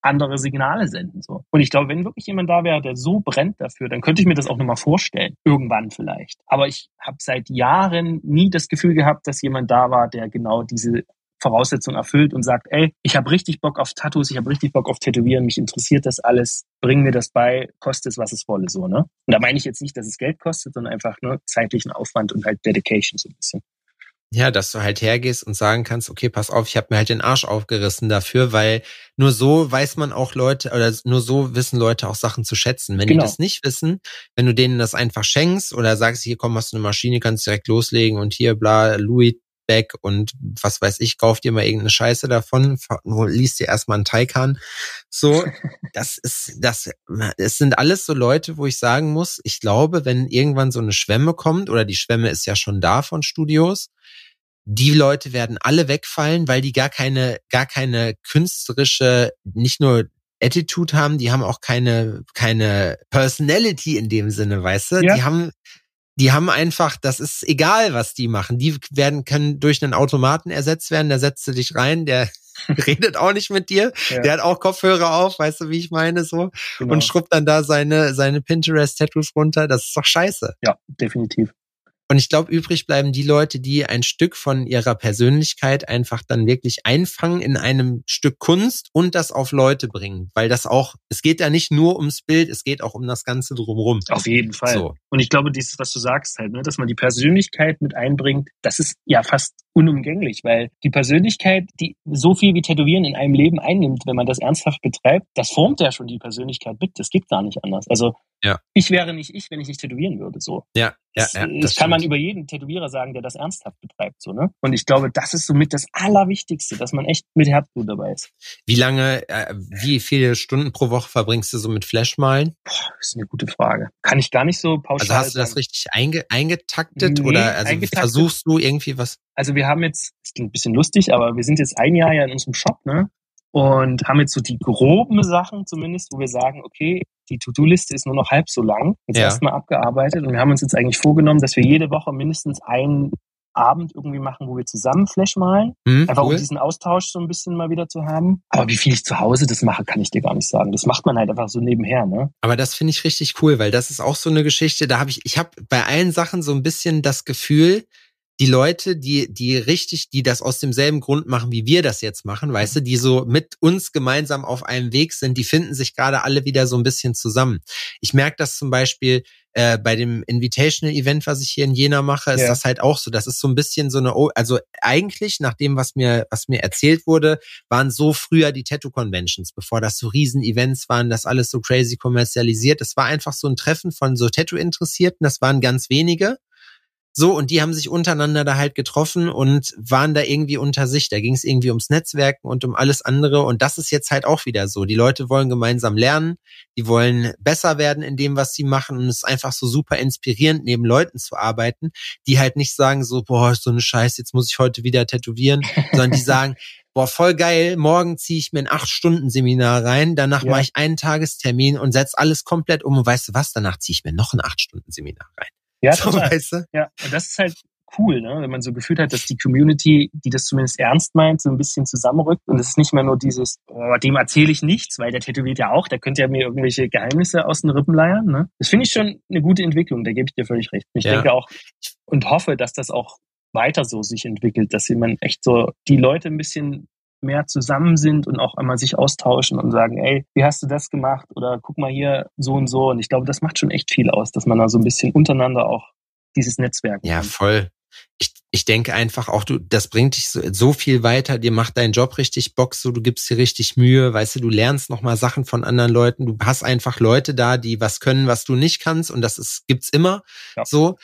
andere Signale senden. So. Und ich glaube, wenn wirklich jemand da wäre, der so brennt dafür, dann könnte ich mir das auch nochmal vorstellen. Irgendwann vielleicht. Aber ich habe seit Jahren nie das Gefühl gehabt, dass jemand da war, der genau diese Voraussetzungen erfüllt und sagt, ey, ich habe richtig Bock auf Tattoos, ich habe richtig Bock auf Tätowieren, mich interessiert das alles, bring mir das bei, kostet es, was es wolle, so, ne? Und da meine ich jetzt nicht, dass es Geld kostet, sondern einfach nur zeitlichen Aufwand und halt Dedication so ein bisschen. Ja, dass du halt hergehst und sagen kannst, okay, pass auf, ich habe mir halt den Arsch aufgerissen dafür, weil nur so weiß man auch Leute oder nur so wissen Leute auch Sachen zu schätzen. Wenn genau. die das nicht wissen, wenn du denen das einfach schenkst oder sagst, hier komm, hast du eine Maschine, kannst direkt loslegen und hier bla Louis Back und was weiß ich, kauf dir mal irgendeine Scheiße davon, liest dir erstmal einen Taikan. So, das ist, das, es sind alles so Leute, wo ich sagen muss, ich glaube, wenn irgendwann so eine Schwemme kommt, oder die Schwemme ist ja schon da von Studios, die Leute werden alle wegfallen, weil die gar keine, gar keine künstlerische, nicht nur Attitude haben, die haben auch keine, keine Personality in dem Sinne, weißt du? Ja. Die haben, die haben einfach, das ist egal, was die machen. Die werden, können durch einen Automaten ersetzt werden, da setzt du dich rein, der redet auch nicht mit dir. Ja. Der hat auch Kopfhörer auf, weißt du, wie ich meine, so. Genau. Und schrubbt dann da seine, seine Pinterest-Tattoos runter. Das ist doch scheiße. Ja, definitiv. Und ich glaube, übrig bleiben die Leute, die ein Stück von ihrer Persönlichkeit einfach dann wirklich einfangen in einem Stück Kunst und das auf Leute bringen. Weil das auch, es geht ja nicht nur ums Bild, es geht auch um das Ganze drumherum. Auf jeden Fall. So. Und ich glaube, dieses, was du sagst halt, ne, dass man die Persönlichkeit mit einbringt, das ist ja fast unumgänglich, weil die Persönlichkeit, die so viel wie Tätowieren in einem Leben einnimmt, wenn man das ernsthaft betreibt, das formt ja schon die Persönlichkeit mit. Das geht gar nicht anders. Also ja. ich wäre nicht ich, wenn ich nicht tätowieren würde. So. Ja, ja, das, ja, das, das kann man über jeden Tätowierer sagen, der das ernsthaft betreibt. So, ne? Und ich glaube, das ist somit das Allerwichtigste, dass man echt mit Herzblut dabei ist. Wie lange, äh, wie viele Stunden pro Woche verbringst du so mit Flashmalen? Boah, das ist eine gute Frage. Kann ich gar nicht so pauschal Also hast du das sagen. richtig einge eingetaktet nee, oder also eingetaktet. versuchst du irgendwie was? Also wir haben jetzt, das klingt ein bisschen lustig, aber wir sind jetzt ein Jahr ja in unserem Shop, ne? Und haben jetzt so die groben Sachen zumindest, wo wir sagen, okay, die To-Do-Liste ist nur noch halb so lang, jetzt ja. erstmal abgearbeitet. Und wir haben uns jetzt eigentlich vorgenommen, dass wir jede Woche mindestens einen Abend irgendwie machen, wo wir zusammen Flash malen. Mhm, einfach cool. um diesen Austausch so ein bisschen mal wieder zu haben. Aber wie viel ich zu Hause das mache, kann ich dir gar nicht sagen. Das macht man halt einfach so nebenher, ne? Aber das finde ich richtig cool, weil das ist auch so eine Geschichte, da habe ich, ich habe bei allen Sachen so ein bisschen das Gefühl, die Leute, die, die richtig, die das aus demselben Grund machen, wie wir das jetzt machen, weißt du, die so mit uns gemeinsam auf einem Weg sind, die finden sich gerade alle wieder so ein bisschen zusammen. Ich merke das zum Beispiel äh, bei dem Invitational Event, was ich hier in Jena mache, ist ja. das halt auch so. Das ist so ein bisschen so eine, also eigentlich nach dem, was mir, was mir erzählt wurde, waren so früher die Tattoo Conventions, bevor das so Riesen-Events waren, das alles so crazy kommerzialisiert. Das war einfach so ein Treffen von so Tattoo-Interessierten. Das waren ganz wenige. So, und die haben sich untereinander da halt getroffen und waren da irgendwie unter sich. Da ging es irgendwie ums Netzwerken und um alles andere. Und das ist jetzt halt auch wieder so. Die Leute wollen gemeinsam lernen, die wollen besser werden in dem, was sie machen. Und es ist einfach so super inspirierend, neben Leuten zu arbeiten, die halt nicht sagen so, boah, so eine Scheiße, jetzt muss ich heute wieder tätowieren, sondern die sagen, boah, voll geil, morgen ziehe ich mir ein Acht-Stunden-Seminar rein, danach ja. mache ich einen Tagestermin und setze alles komplett um und weißt du was, danach ziehe ich mir noch ein Acht-Stunden-Seminar rein. Ja, so, total. Weißt du? Ja, und das ist halt cool, ne? wenn man so gefühlt hat, dass die Community, die das zumindest ernst meint, so ein bisschen zusammenrückt. Und es ist nicht mehr nur dieses, oh, dem erzähle ich nichts, weil der tätowiert ja auch, der könnte ja mir irgendwelche Geheimnisse aus den Rippen leiern. Ne? Das finde ich schon eine gute Entwicklung, da gebe ich dir völlig recht. Ich ja. denke auch und hoffe, dass das auch weiter so sich entwickelt, dass man echt so die Leute ein bisschen mehr zusammen sind und auch einmal sich austauschen und sagen, ey, wie hast du das gemacht? Oder guck mal hier so und so. Und ich glaube, das macht schon echt viel aus, dass man da so ein bisschen untereinander auch dieses Netzwerk. Ja, voll. Ich, ich denke einfach auch, du, das bringt dich so, so viel weiter, dir macht deinen Job richtig Bock, so du gibst dir richtig Mühe, weißt du, du lernst nochmal Sachen von anderen Leuten, du hast einfach Leute da, die was können, was du nicht kannst und das ist, gibt's immer ja. so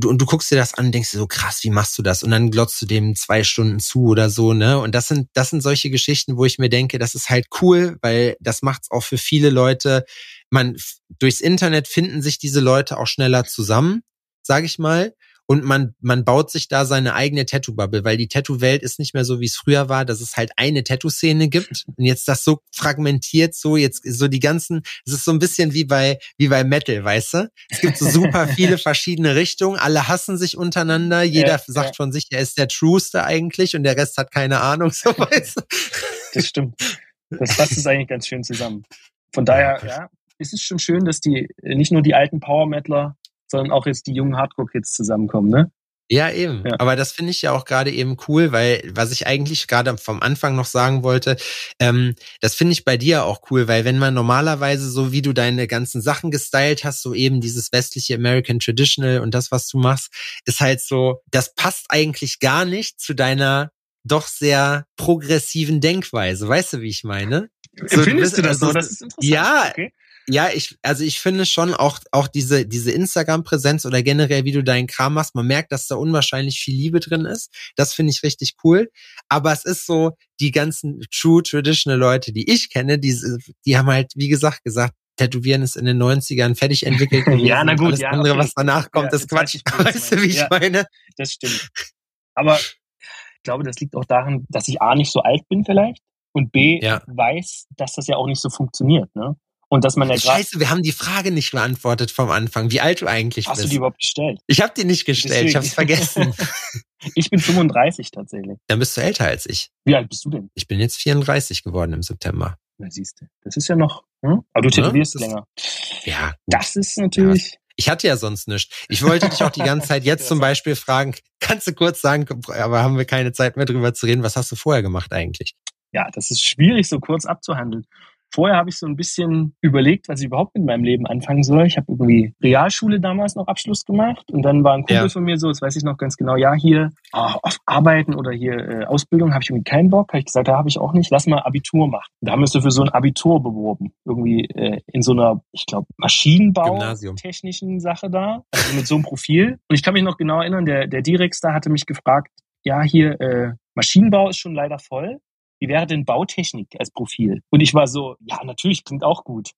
du, und du guckst dir das an und denkst dir so, krass, wie machst du das? Und dann glotzt du dem zwei Stunden zu oder so, ne? Und das sind, das sind solche Geschichten, wo ich mir denke, das ist halt cool, weil das macht's auch für viele Leute. Man, durchs Internet finden sich diese Leute auch schneller zusammen, sag ich mal und man, man baut sich da seine eigene Tattoo-Bubble, weil die Tattoo-Welt ist nicht mehr so, wie es früher war, dass es halt eine Tattoo-Szene gibt und jetzt das so fragmentiert, so jetzt so die ganzen, es ist so ein bisschen wie bei, wie bei Metal, weißt du? Es gibt so super viele verschiedene Richtungen, alle hassen sich untereinander, jeder ja, sagt ja. von sich, er ist der Trueste eigentlich und der Rest hat keine Ahnung, so weißt du? Das stimmt. Das fasst es eigentlich ganz schön zusammen. Von daher, ja, ist es schon schön, dass die nicht nur die alten Power-Metaler sondern auch jetzt die jungen Hardcore-Kids zusammenkommen, ne? Ja, eben. Ja. Aber das finde ich ja auch gerade eben cool, weil was ich eigentlich gerade vom Anfang noch sagen wollte, ähm, das finde ich bei dir auch cool, weil wenn man normalerweise so wie du deine ganzen Sachen gestylt hast, so eben dieses westliche American Traditional und das, was du machst, ist halt so, das passt eigentlich gar nicht zu deiner doch sehr progressiven Denkweise. Weißt du, wie ich meine? So, Findest du, das also, so? Das ist interessant. Ja, okay. Ja, ich, also ich finde schon auch, auch diese, diese Instagram-Präsenz oder generell, wie du deinen Kram machst, man merkt, dass da unwahrscheinlich viel Liebe drin ist. Das finde ich richtig cool. Aber es ist so, die ganzen true traditional Leute, die ich kenne, die, die haben halt, wie gesagt, gesagt, Tätowieren ist in den 90ern fertig entwickelt. ja, na gut, alles ja. andere, okay. was danach kommt, ja, ist Quatsch. Weißt du, wie ich ja, meine? Das stimmt. Aber ich glaube, das liegt auch daran, dass ich A nicht so alt bin vielleicht und B ja. weiß, dass das ja auch nicht so funktioniert. Ne? Und dass man ja. Scheiße, wir haben die Frage nicht beantwortet vom Anfang, wie alt du eigentlich Hast bist. Hast du die überhaupt gestellt? Ich habe die nicht gestellt, Deswegen. ich habe es vergessen. ich bin 35 tatsächlich. Dann bist du älter als ich. Wie alt bist du denn? Ich bin jetzt 34 geworden im September. Na siehst du, das ist ja noch. Hm? Aber du tätowierst ja, länger. Ja. Gut. Das ist natürlich. Ja. Ich hatte ja sonst nichts. Ich wollte dich auch die ganze Zeit jetzt zum Beispiel fragen, kannst du kurz sagen, aber haben wir keine Zeit mehr drüber zu reden, was hast du vorher gemacht eigentlich? Ja, das ist schwierig so kurz abzuhandeln. Vorher habe ich so ein bisschen überlegt, was ich überhaupt mit meinem Leben anfangen soll. Ich habe irgendwie Realschule damals noch Abschluss gemacht und dann war ein Kumpel ja. von mir so, das weiß ich noch ganz genau, ja, hier oh, auf Arbeiten oder hier äh, Ausbildung habe ich irgendwie keinen Bock. Habe ich gesagt, da habe ich auch nicht, lass mal Abitur machen. Da haben wir uns für so ein Abitur beworben. Irgendwie äh, in so einer, ich glaube, Maschinenbau-technischen Sache da, also mit so einem Profil. Und ich kann mich noch genau erinnern, der, der Direx da hatte mich gefragt, ja, hier äh, Maschinenbau ist schon leider voll wie wäre denn Bautechnik als Profil? Und ich war so, ja, natürlich klingt auch gut.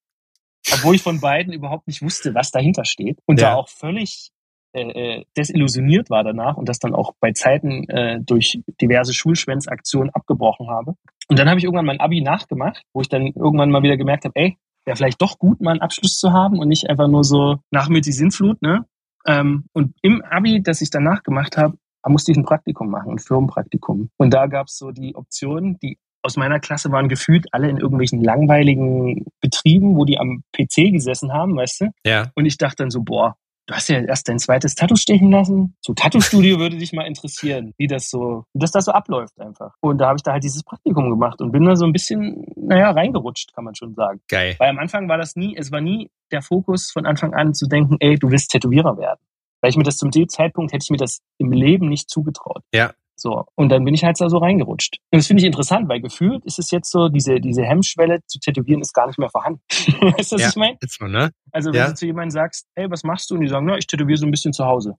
Obwohl ich von beiden überhaupt nicht wusste, was dahinter steht. Und ja. da auch völlig äh, äh, desillusioniert war danach und das dann auch bei Zeiten äh, durch diverse Schulschwänzaktionen abgebrochen habe. Und dann habe ich irgendwann mein Abi nachgemacht, wo ich dann irgendwann mal wieder gemerkt habe, ey, wäre vielleicht doch gut, mal einen Abschluss zu haben und nicht einfach nur so nach mir die Sinnflut, ne? Ähm, und im Abi, das ich danach gemacht habe, da musste ich ein Praktikum machen, ein Firmenpraktikum. Und da gab es so die Option, die aus meiner Klasse waren gefühlt alle in irgendwelchen langweiligen Betrieben, wo die am PC gesessen haben, weißt du? Ja. Und ich dachte dann so, boah, du hast ja erst dein zweites Tattoo stechen lassen. So Tattoo-Studio würde dich mal interessieren, wie das so, wie das da so abläuft einfach. Und da habe ich da halt dieses Praktikum gemacht und bin da so ein bisschen, naja, reingerutscht, kann man schon sagen. Geil. Weil am Anfang war das nie, es war nie der Fokus von Anfang an zu denken, ey, du willst Tätowierer werden. Weil ich mir das zum Zeitpunkt hätte ich mir das im Leben nicht zugetraut. Ja. So. Und dann bin ich halt da so reingerutscht. Und das finde ich interessant, weil gefühlt ist es jetzt so, diese, diese Hemmschwelle zu tätowieren ist gar nicht mehr vorhanden. weißt du, was ja, ich meine? ne? Also, wenn ja. du zu jemandem sagst, hey, was machst du? Und die sagen, na, ich tätowiere so ein bisschen zu Hause.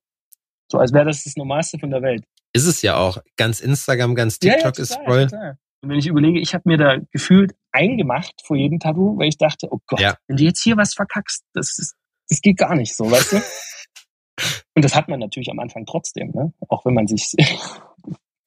So, als wäre das das Normalste von der Welt. Ist es ja auch. Ganz Instagram, ganz TikTok ja, ja, total, ist voll. Total. Und wenn ich überlege, ich habe mir da gefühlt eingemacht vor jedem Tattoo, weil ich dachte, oh Gott, wenn du jetzt hier was verkackst, das, ist, das geht gar nicht so, weißt du? Und das hat man natürlich am Anfang trotzdem, ne? auch wenn man sich.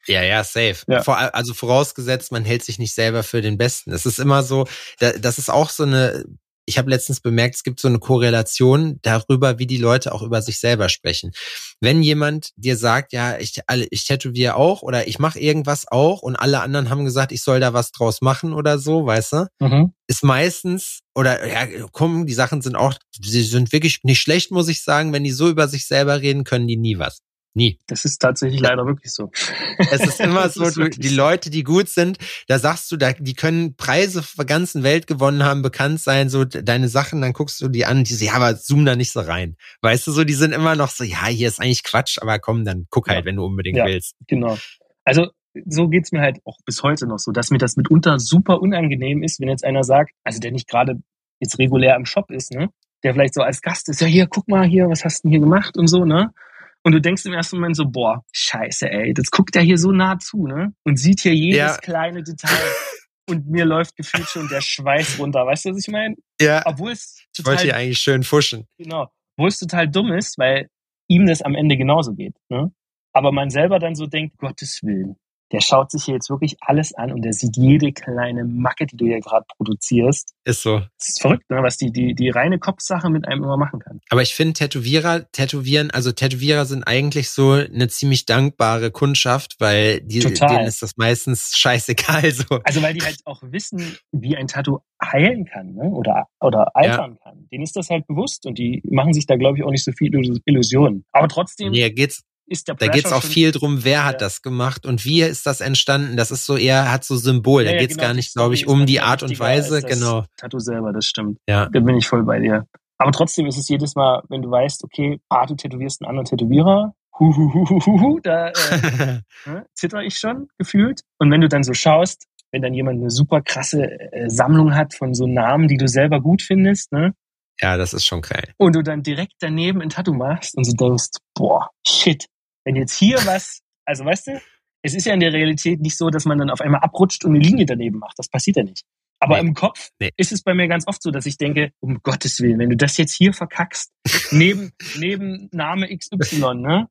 Ja, ja, safe. Ja. Vor, also vorausgesetzt, man hält sich nicht selber für den Besten. Es ist immer so, das ist auch so eine ich habe letztens bemerkt, es gibt so eine Korrelation darüber, wie die Leute auch über sich selber sprechen. Wenn jemand dir sagt, ja, ich, ich tätowiere auch oder ich mache irgendwas auch und alle anderen haben gesagt, ich soll da was draus machen oder so, weißt du, mhm. ist meistens oder ja, komm, die Sachen sind auch, sie sind wirklich nicht schlecht, muss ich sagen. Wenn die so über sich selber reden, können die nie was. Nie. Das ist tatsächlich leider wirklich so. Es ist immer so, ist du, die Leute, die gut sind, da sagst du, da, die können Preise der ganzen Welt gewonnen haben, bekannt sein, so deine Sachen, dann guckst du die an, die so, ja, aber zoom da nicht so rein. Weißt du, so, die sind immer noch so, ja, hier ist eigentlich Quatsch, aber komm, dann guck halt, ja. wenn du unbedingt ja, willst. Genau. Also, so geht's mir halt auch bis heute noch so, dass mir das mitunter super unangenehm ist, wenn jetzt einer sagt, also der nicht gerade jetzt regulär im Shop ist, ne? Der vielleicht so als Gast ist, ja, hier, guck mal hier, was hast du denn hier gemacht und so, ne? Und du denkst im ersten Moment so, boah, scheiße, ey, das guckt er hier so nah zu, ne? Und sieht hier jedes ja. kleine Detail. und mir läuft gefühlt schon der Schweiß runter. Weißt du, was ich meine? Ja. Obwohl es total. Ich wollte hier eigentlich schön fuschen. Genau. Obwohl es total dumm ist, weil ihm das am Ende genauso geht. Ne? Aber man selber dann so denkt, Gottes Willen, der schaut sich hier jetzt wirklich alles an und der sieht jede kleine Macke, die du hier gerade produzierst. Ist so. Das ist verrückt, ne? was die, die, die reine Kopfsache mit einem immer machen kann. Aber ich finde Tätowierer, Tätowieren, also Tätowierer sind eigentlich so eine ziemlich dankbare Kundschaft, weil die, denen ist das meistens scheißegal so. Also weil die halt auch wissen, wie ein Tattoo heilen kann ne? oder, oder altern ja. kann. Denen ist das halt bewusst und die machen sich da, glaube ich, auch nicht so viel Illusionen. Aber trotzdem. Nee, geht's, ist der Da geht es auch viel drum, wer hat das gemacht und wie ist das entstanden. Das ist so eher, hat so Symbol. Ja, da geht es genau, gar nicht, glaube ich, um die Art und Weise. Genau. Tattoo selber, das stimmt. Ja. Da bin ich voll bei dir. Aber trotzdem ist es jedes Mal, wenn du weißt, okay, ah, du tätowierst einen anderen Tätowierer, hu, hu, hu, hu, hu, da äh, ne, zitter ich schon gefühlt. Und wenn du dann so schaust, wenn dann jemand eine super krasse äh, Sammlung hat von so Namen, die du selber gut findest, ne? Ja, das ist schon geil. Und du dann direkt daneben ein Tattoo machst und so denkst, boah, shit, wenn jetzt hier was, also weißt du, es ist ja in der Realität nicht so, dass man dann auf einmal abrutscht und eine Linie daneben macht. Das passiert ja nicht. Aber nee. im Kopf nee. ist es bei mir ganz oft so, dass ich denke, um Gottes Willen, wenn du das jetzt hier verkackst, neben, neben Name XY, ne?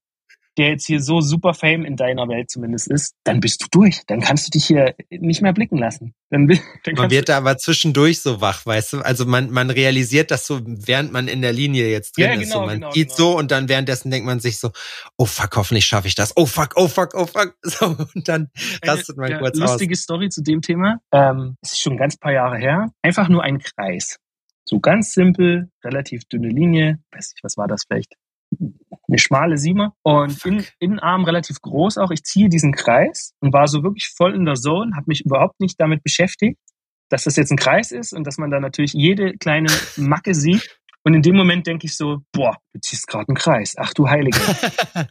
Der jetzt hier so super Fame in deiner Welt zumindest ist, dann bist du durch. Dann kannst du dich hier nicht mehr blicken lassen. Dann, dann man wird da aber zwischendurch so wach, weißt du? Also man, man realisiert das so, während man in der Linie jetzt drin ja, genau, ist. So, man genau, geht genau. so und dann währenddessen denkt man sich so, oh fuck, hoffentlich schaffe ich das. Oh fuck, oh fuck, oh fuck. So, und dann rastet man kurz lustige aus. Story zu dem Thema. Ähm, es ist schon ein ganz paar Jahre her. Einfach nur ein Kreis. So ganz simpel, relativ dünne Linie. Weiß nicht, was war das vielleicht? Eine schmale Siemer und in, Innenarm relativ groß auch. Ich ziehe diesen Kreis und war so wirklich voll in der Zone, habe mich überhaupt nicht damit beschäftigt, dass das jetzt ein Kreis ist und dass man da natürlich jede kleine Macke sieht. Und in dem Moment denke ich so, boah, du ziehst gerade einen Kreis. Ach du Heilige.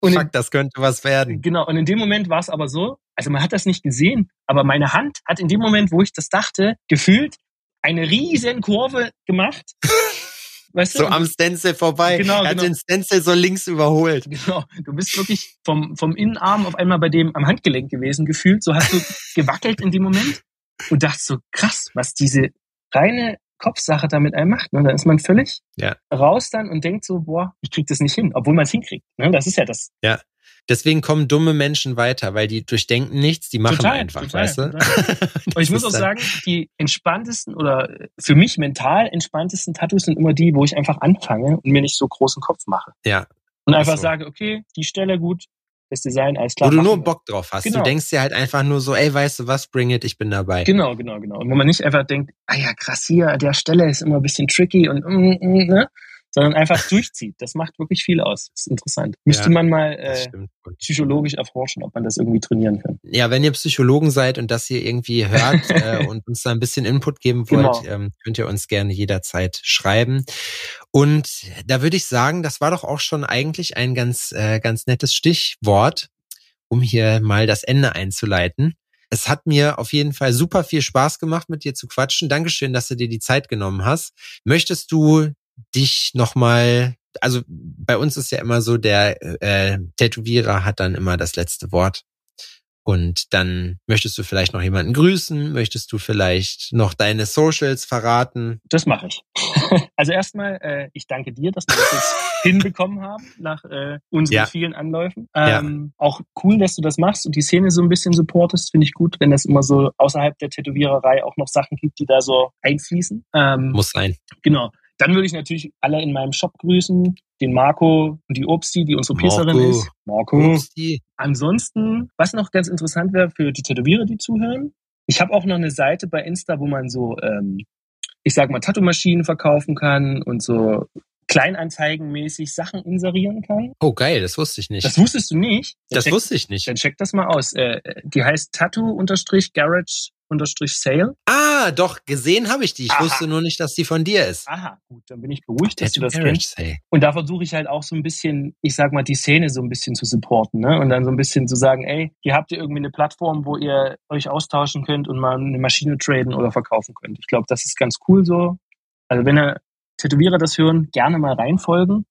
Und Fuck, das könnte was werden. Genau, und in dem Moment war es aber so, also man hat das nicht gesehen, aber meine Hand hat in dem Moment, wo ich das dachte, gefühlt eine riesen Kurve gemacht. Weißt du? So am Stencil vorbei. Genau, er hat genau. den Stencil so links überholt. Genau. Du bist wirklich vom, vom Innenarm auf einmal bei dem am Handgelenk gewesen, gefühlt. So hast du gewackelt in dem Moment und dachte so, krass, was diese reine Kopfsache damit einem macht. Ne? Dann ist man völlig ja. raus dann und denkt so, boah, ich krieg das nicht hin, obwohl man es hinkriegt. Ne? Das ist ja das. Ja. Deswegen kommen dumme Menschen weiter, weil die durchdenken nichts, die machen total, einfach, total, weißt du? Und ich muss auch sagen, die entspanntesten oder für mich mental entspanntesten Tattoos sind immer die, wo ich einfach anfange und mir nicht so großen Kopf mache. Ja. Und einfach so. sage, okay, die Stelle gut, das Design, alles klar. Wo du nur Bock drauf hast. Genau. Du denkst dir halt einfach nur so, ey, weißt du was, bring it, ich bin dabei. Genau, genau, genau. Und wo man nicht einfach denkt, ah ja, krass, hier, an der Stelle ist immer ein bisschen tricky und, mm, mm, ne? Sondern einfach durchzieht. Das macht wirklich viel aus. Das ist interessant. Müsste ja, man mal äh, psychologisch erforschen, ob man das irgendwie trainieren kann. Ja, wenn ihr Psychologen seid und das hier irgendwie hört äh, und uns da ein bisschen Input geben wollt, genau. ähm, könnt ihr uns gerne jederzeit schreiben. Und da würde ich sagen, das war doch auch schon eigentlich ein ganz, äh, ganz nettes Stichwort, um hier mal das Ende einzuleiten. Es hat mir auf jeden Fall super viel Spaß gemacht, mit dir zu quatschen. Dankeschön, dass du dir die Zeit genommen hast. Möchtest du dich nochmal, also bei uns ist ja immer so, der äh, Tätowierer hat dann immer das letzte Wort. Und dann möchtest du vielleicht noch jemanden grüßen, möchtest du vielleicht noch deine Socials verraten? Das mache ich. also erstmal, äh, ich danke dir, dass wir das jetzt hinbekommen haben nach äh, unseren ja. vielen Anläufen. Ähm, ja. Auch cool, dass du das machst und die Szene so ein bisschen supportest, finde ich gut, wenn es immer so außerhalb der Tätowiererei auch noch Sachen gibt, die da so einfließen. Ähm, Muss sein. Genau. Dann würde ich natürlich alle in meinem Shop grüßen, den Marco und die Obsti, die unsere Piercerin ist. Marco. Obsti. Ansonsten, was noch ganz interessant wäre für die Tätowierer, die zuhören, ich habe auch noch eine Seite bei Insta, wo man so, ähm, ich sag mal, Tattoo-Maschinen verkaufen kann und so kleinanzeigenmäßig Sachen inserieren kann. Oh geil, das wusste ich nicht. Das wusstest du nicht? Dann das check, wusste ich nicht. Dann check das mal aus. Äh, die heißt Tattoo-Garage Sale. Ah, doch, gesehen habe ich die. Ich Aha. wusste nur nicht, dass die von dir ist. Aha, gut, dann bin ich beruhigt, dass du das kennst. Sale. Und da versuche ich halt auch so ein bisschen, ich sag mal, die Szene so ein bisschen zu supporten, ne? Und dann so ein bisschen zu sagen, ey, hier habt ihr irgendwie eine Plattform, wo ihr euch austauschen könnt und mal eine Maschine traden oder verkaufen könnt. Ich glaube, das ist ganz cool so. Also wenn ihr Tätowierer das hören, gerne mal reinfolgen.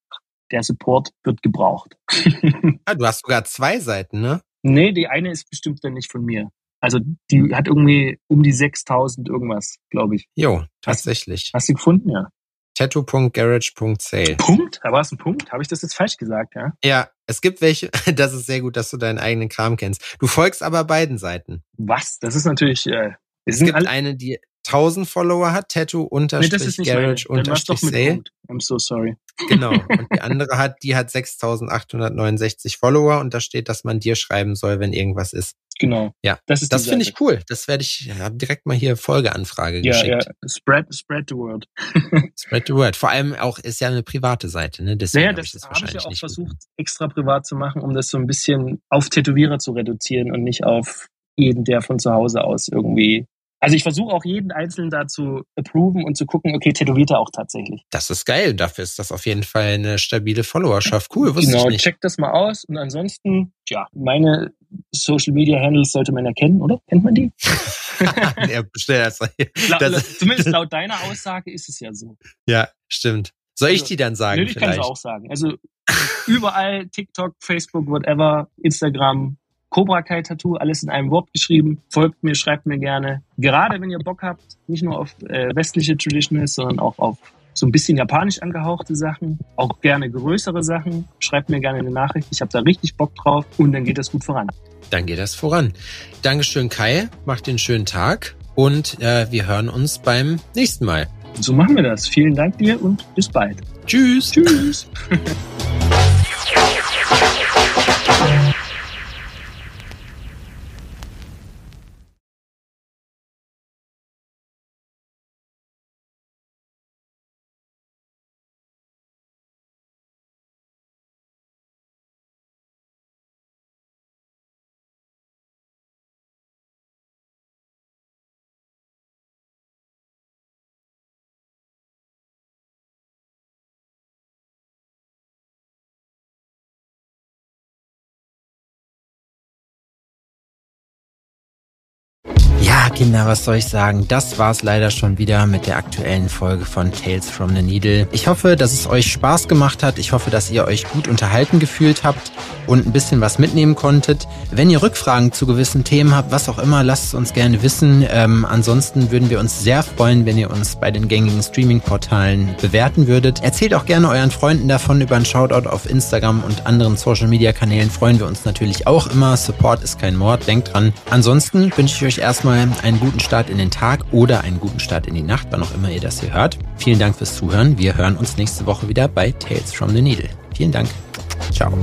Der Support wird gebraucht. ah, du hast sogar zwei Seiten, ne? Nee, die eine ist bestimmt dann nicht von mir. Also die hat irgendwie um die 6000 irgendwas, glaube ich. Jo, tatsächlich. Hast, hast du gefunden, ja? tattoo.garage.sale. Punkt? Da war es ein Punkt? Habe ich das jetzt falsch gesagt, ja? Ja, es gibt welche, das ist sehr gut, dass du deinen eigenen Kram kennst. Du folgst aber beiden Seiten. Was? Das ist natürlich... Äh, es gibt eine, die 1000 Follower hat, Tattoo unterstrich Garage unterstrich Sale. I'm so sorry. Genau. Und die andere hat, die hat 6869 Follower und da steht, dass man dir schreiben soll, wenn irgendwas ist. Genau. Ja, das, das finde ich cool. Das werde ich, habe direkt mal hier Folgeanfrage ja, geschickt. Ja, spread, spread the word. spread the word. Vor allem auch ist ja eine private Seite, ne? Deswegen ja, das habe ich, das hab ich ja auch versucht, gut. extra privat zu machen, um das so ein bisschen auf Tätowierer zu reduzieren und nicht auf jeden, der von zu Hause aus irgendwie also ich versuche auch jeden Einzelnen da zu approven und zu gucken, okay, tätowiert er auch tatsächlich. Das ist geil. Dafür ist das auf jeden Fall eine stabile Followerschaft. Cool, wusste genau, ich nicht. check das mal aus. Und ansonsten, ja, meine Social Media Handles sollte man erkennen, oder? Kennt man die? ja, das, das, Zumindest laut deiner Aussage ist es ja so. Ja, stimmt. Soll ich also, die dann sagen? Nö, ich kann es auch sagen. Also überall, TikTok, Facebook, whatever, Instagram, Cobra Kai Tattoo, alles in einem Wort geschrieben. Folgt mir, schreibt mir gerne. Gerade wenn ihr Bock habt, nicht nur auf äh, westliche Traditionals, sondern auch auf so ein bisschen japanisch angehauchte Sachen, auch gerne größere Sachen. Schreibt mir gerne eine Nachricht. Ich habe da richtig Bock drauf und dann geht das gut voran. Dann geht das voran. Dankeschön, Kai. Macht den schönen Tag und äh, wir hören uns beim nächsten Mal. So machen wir das. Vielen Dank dir und bis bald. Tschüss. Tschüss. Kinder, was soll ich sagen? Das war's leider schon wieder mit der aktuellen Folge von Tales from the Needle. Ich hoffe, dass es euch Spaß gemacht hat. Ich hoffe, dass ihr euch gut unterhalten gefühlt habt und ein bisschen was mitnehmen konntet. Wenn ihr Rückfragen zu gewissen Themen habt, was auch immer, lasst es uns gerne wissen. Ähm, ansonsten würden wir uns sehr freuen, wenn ihr uns bei den gängigen Streaming-Portalen bewerten würdet. Erzählt auch gerne euren Freunden davon über einen Shoutout auf Instagram und anderen Social-Media-Kanälen. Freuen wir uns natürlich auch immer. Support ist kein Mord, denkt dran. Ansonsten wünsche ich euch erstmal einen guten Start in den Tag oder einen guten Start in die Nacht, wann auch immer ihr das hier hört. Vielen Dank fürs Zuhören. Wir hören uns nächste Woche wieder bei Tales from the Needle. Vielen Dank. Ciao.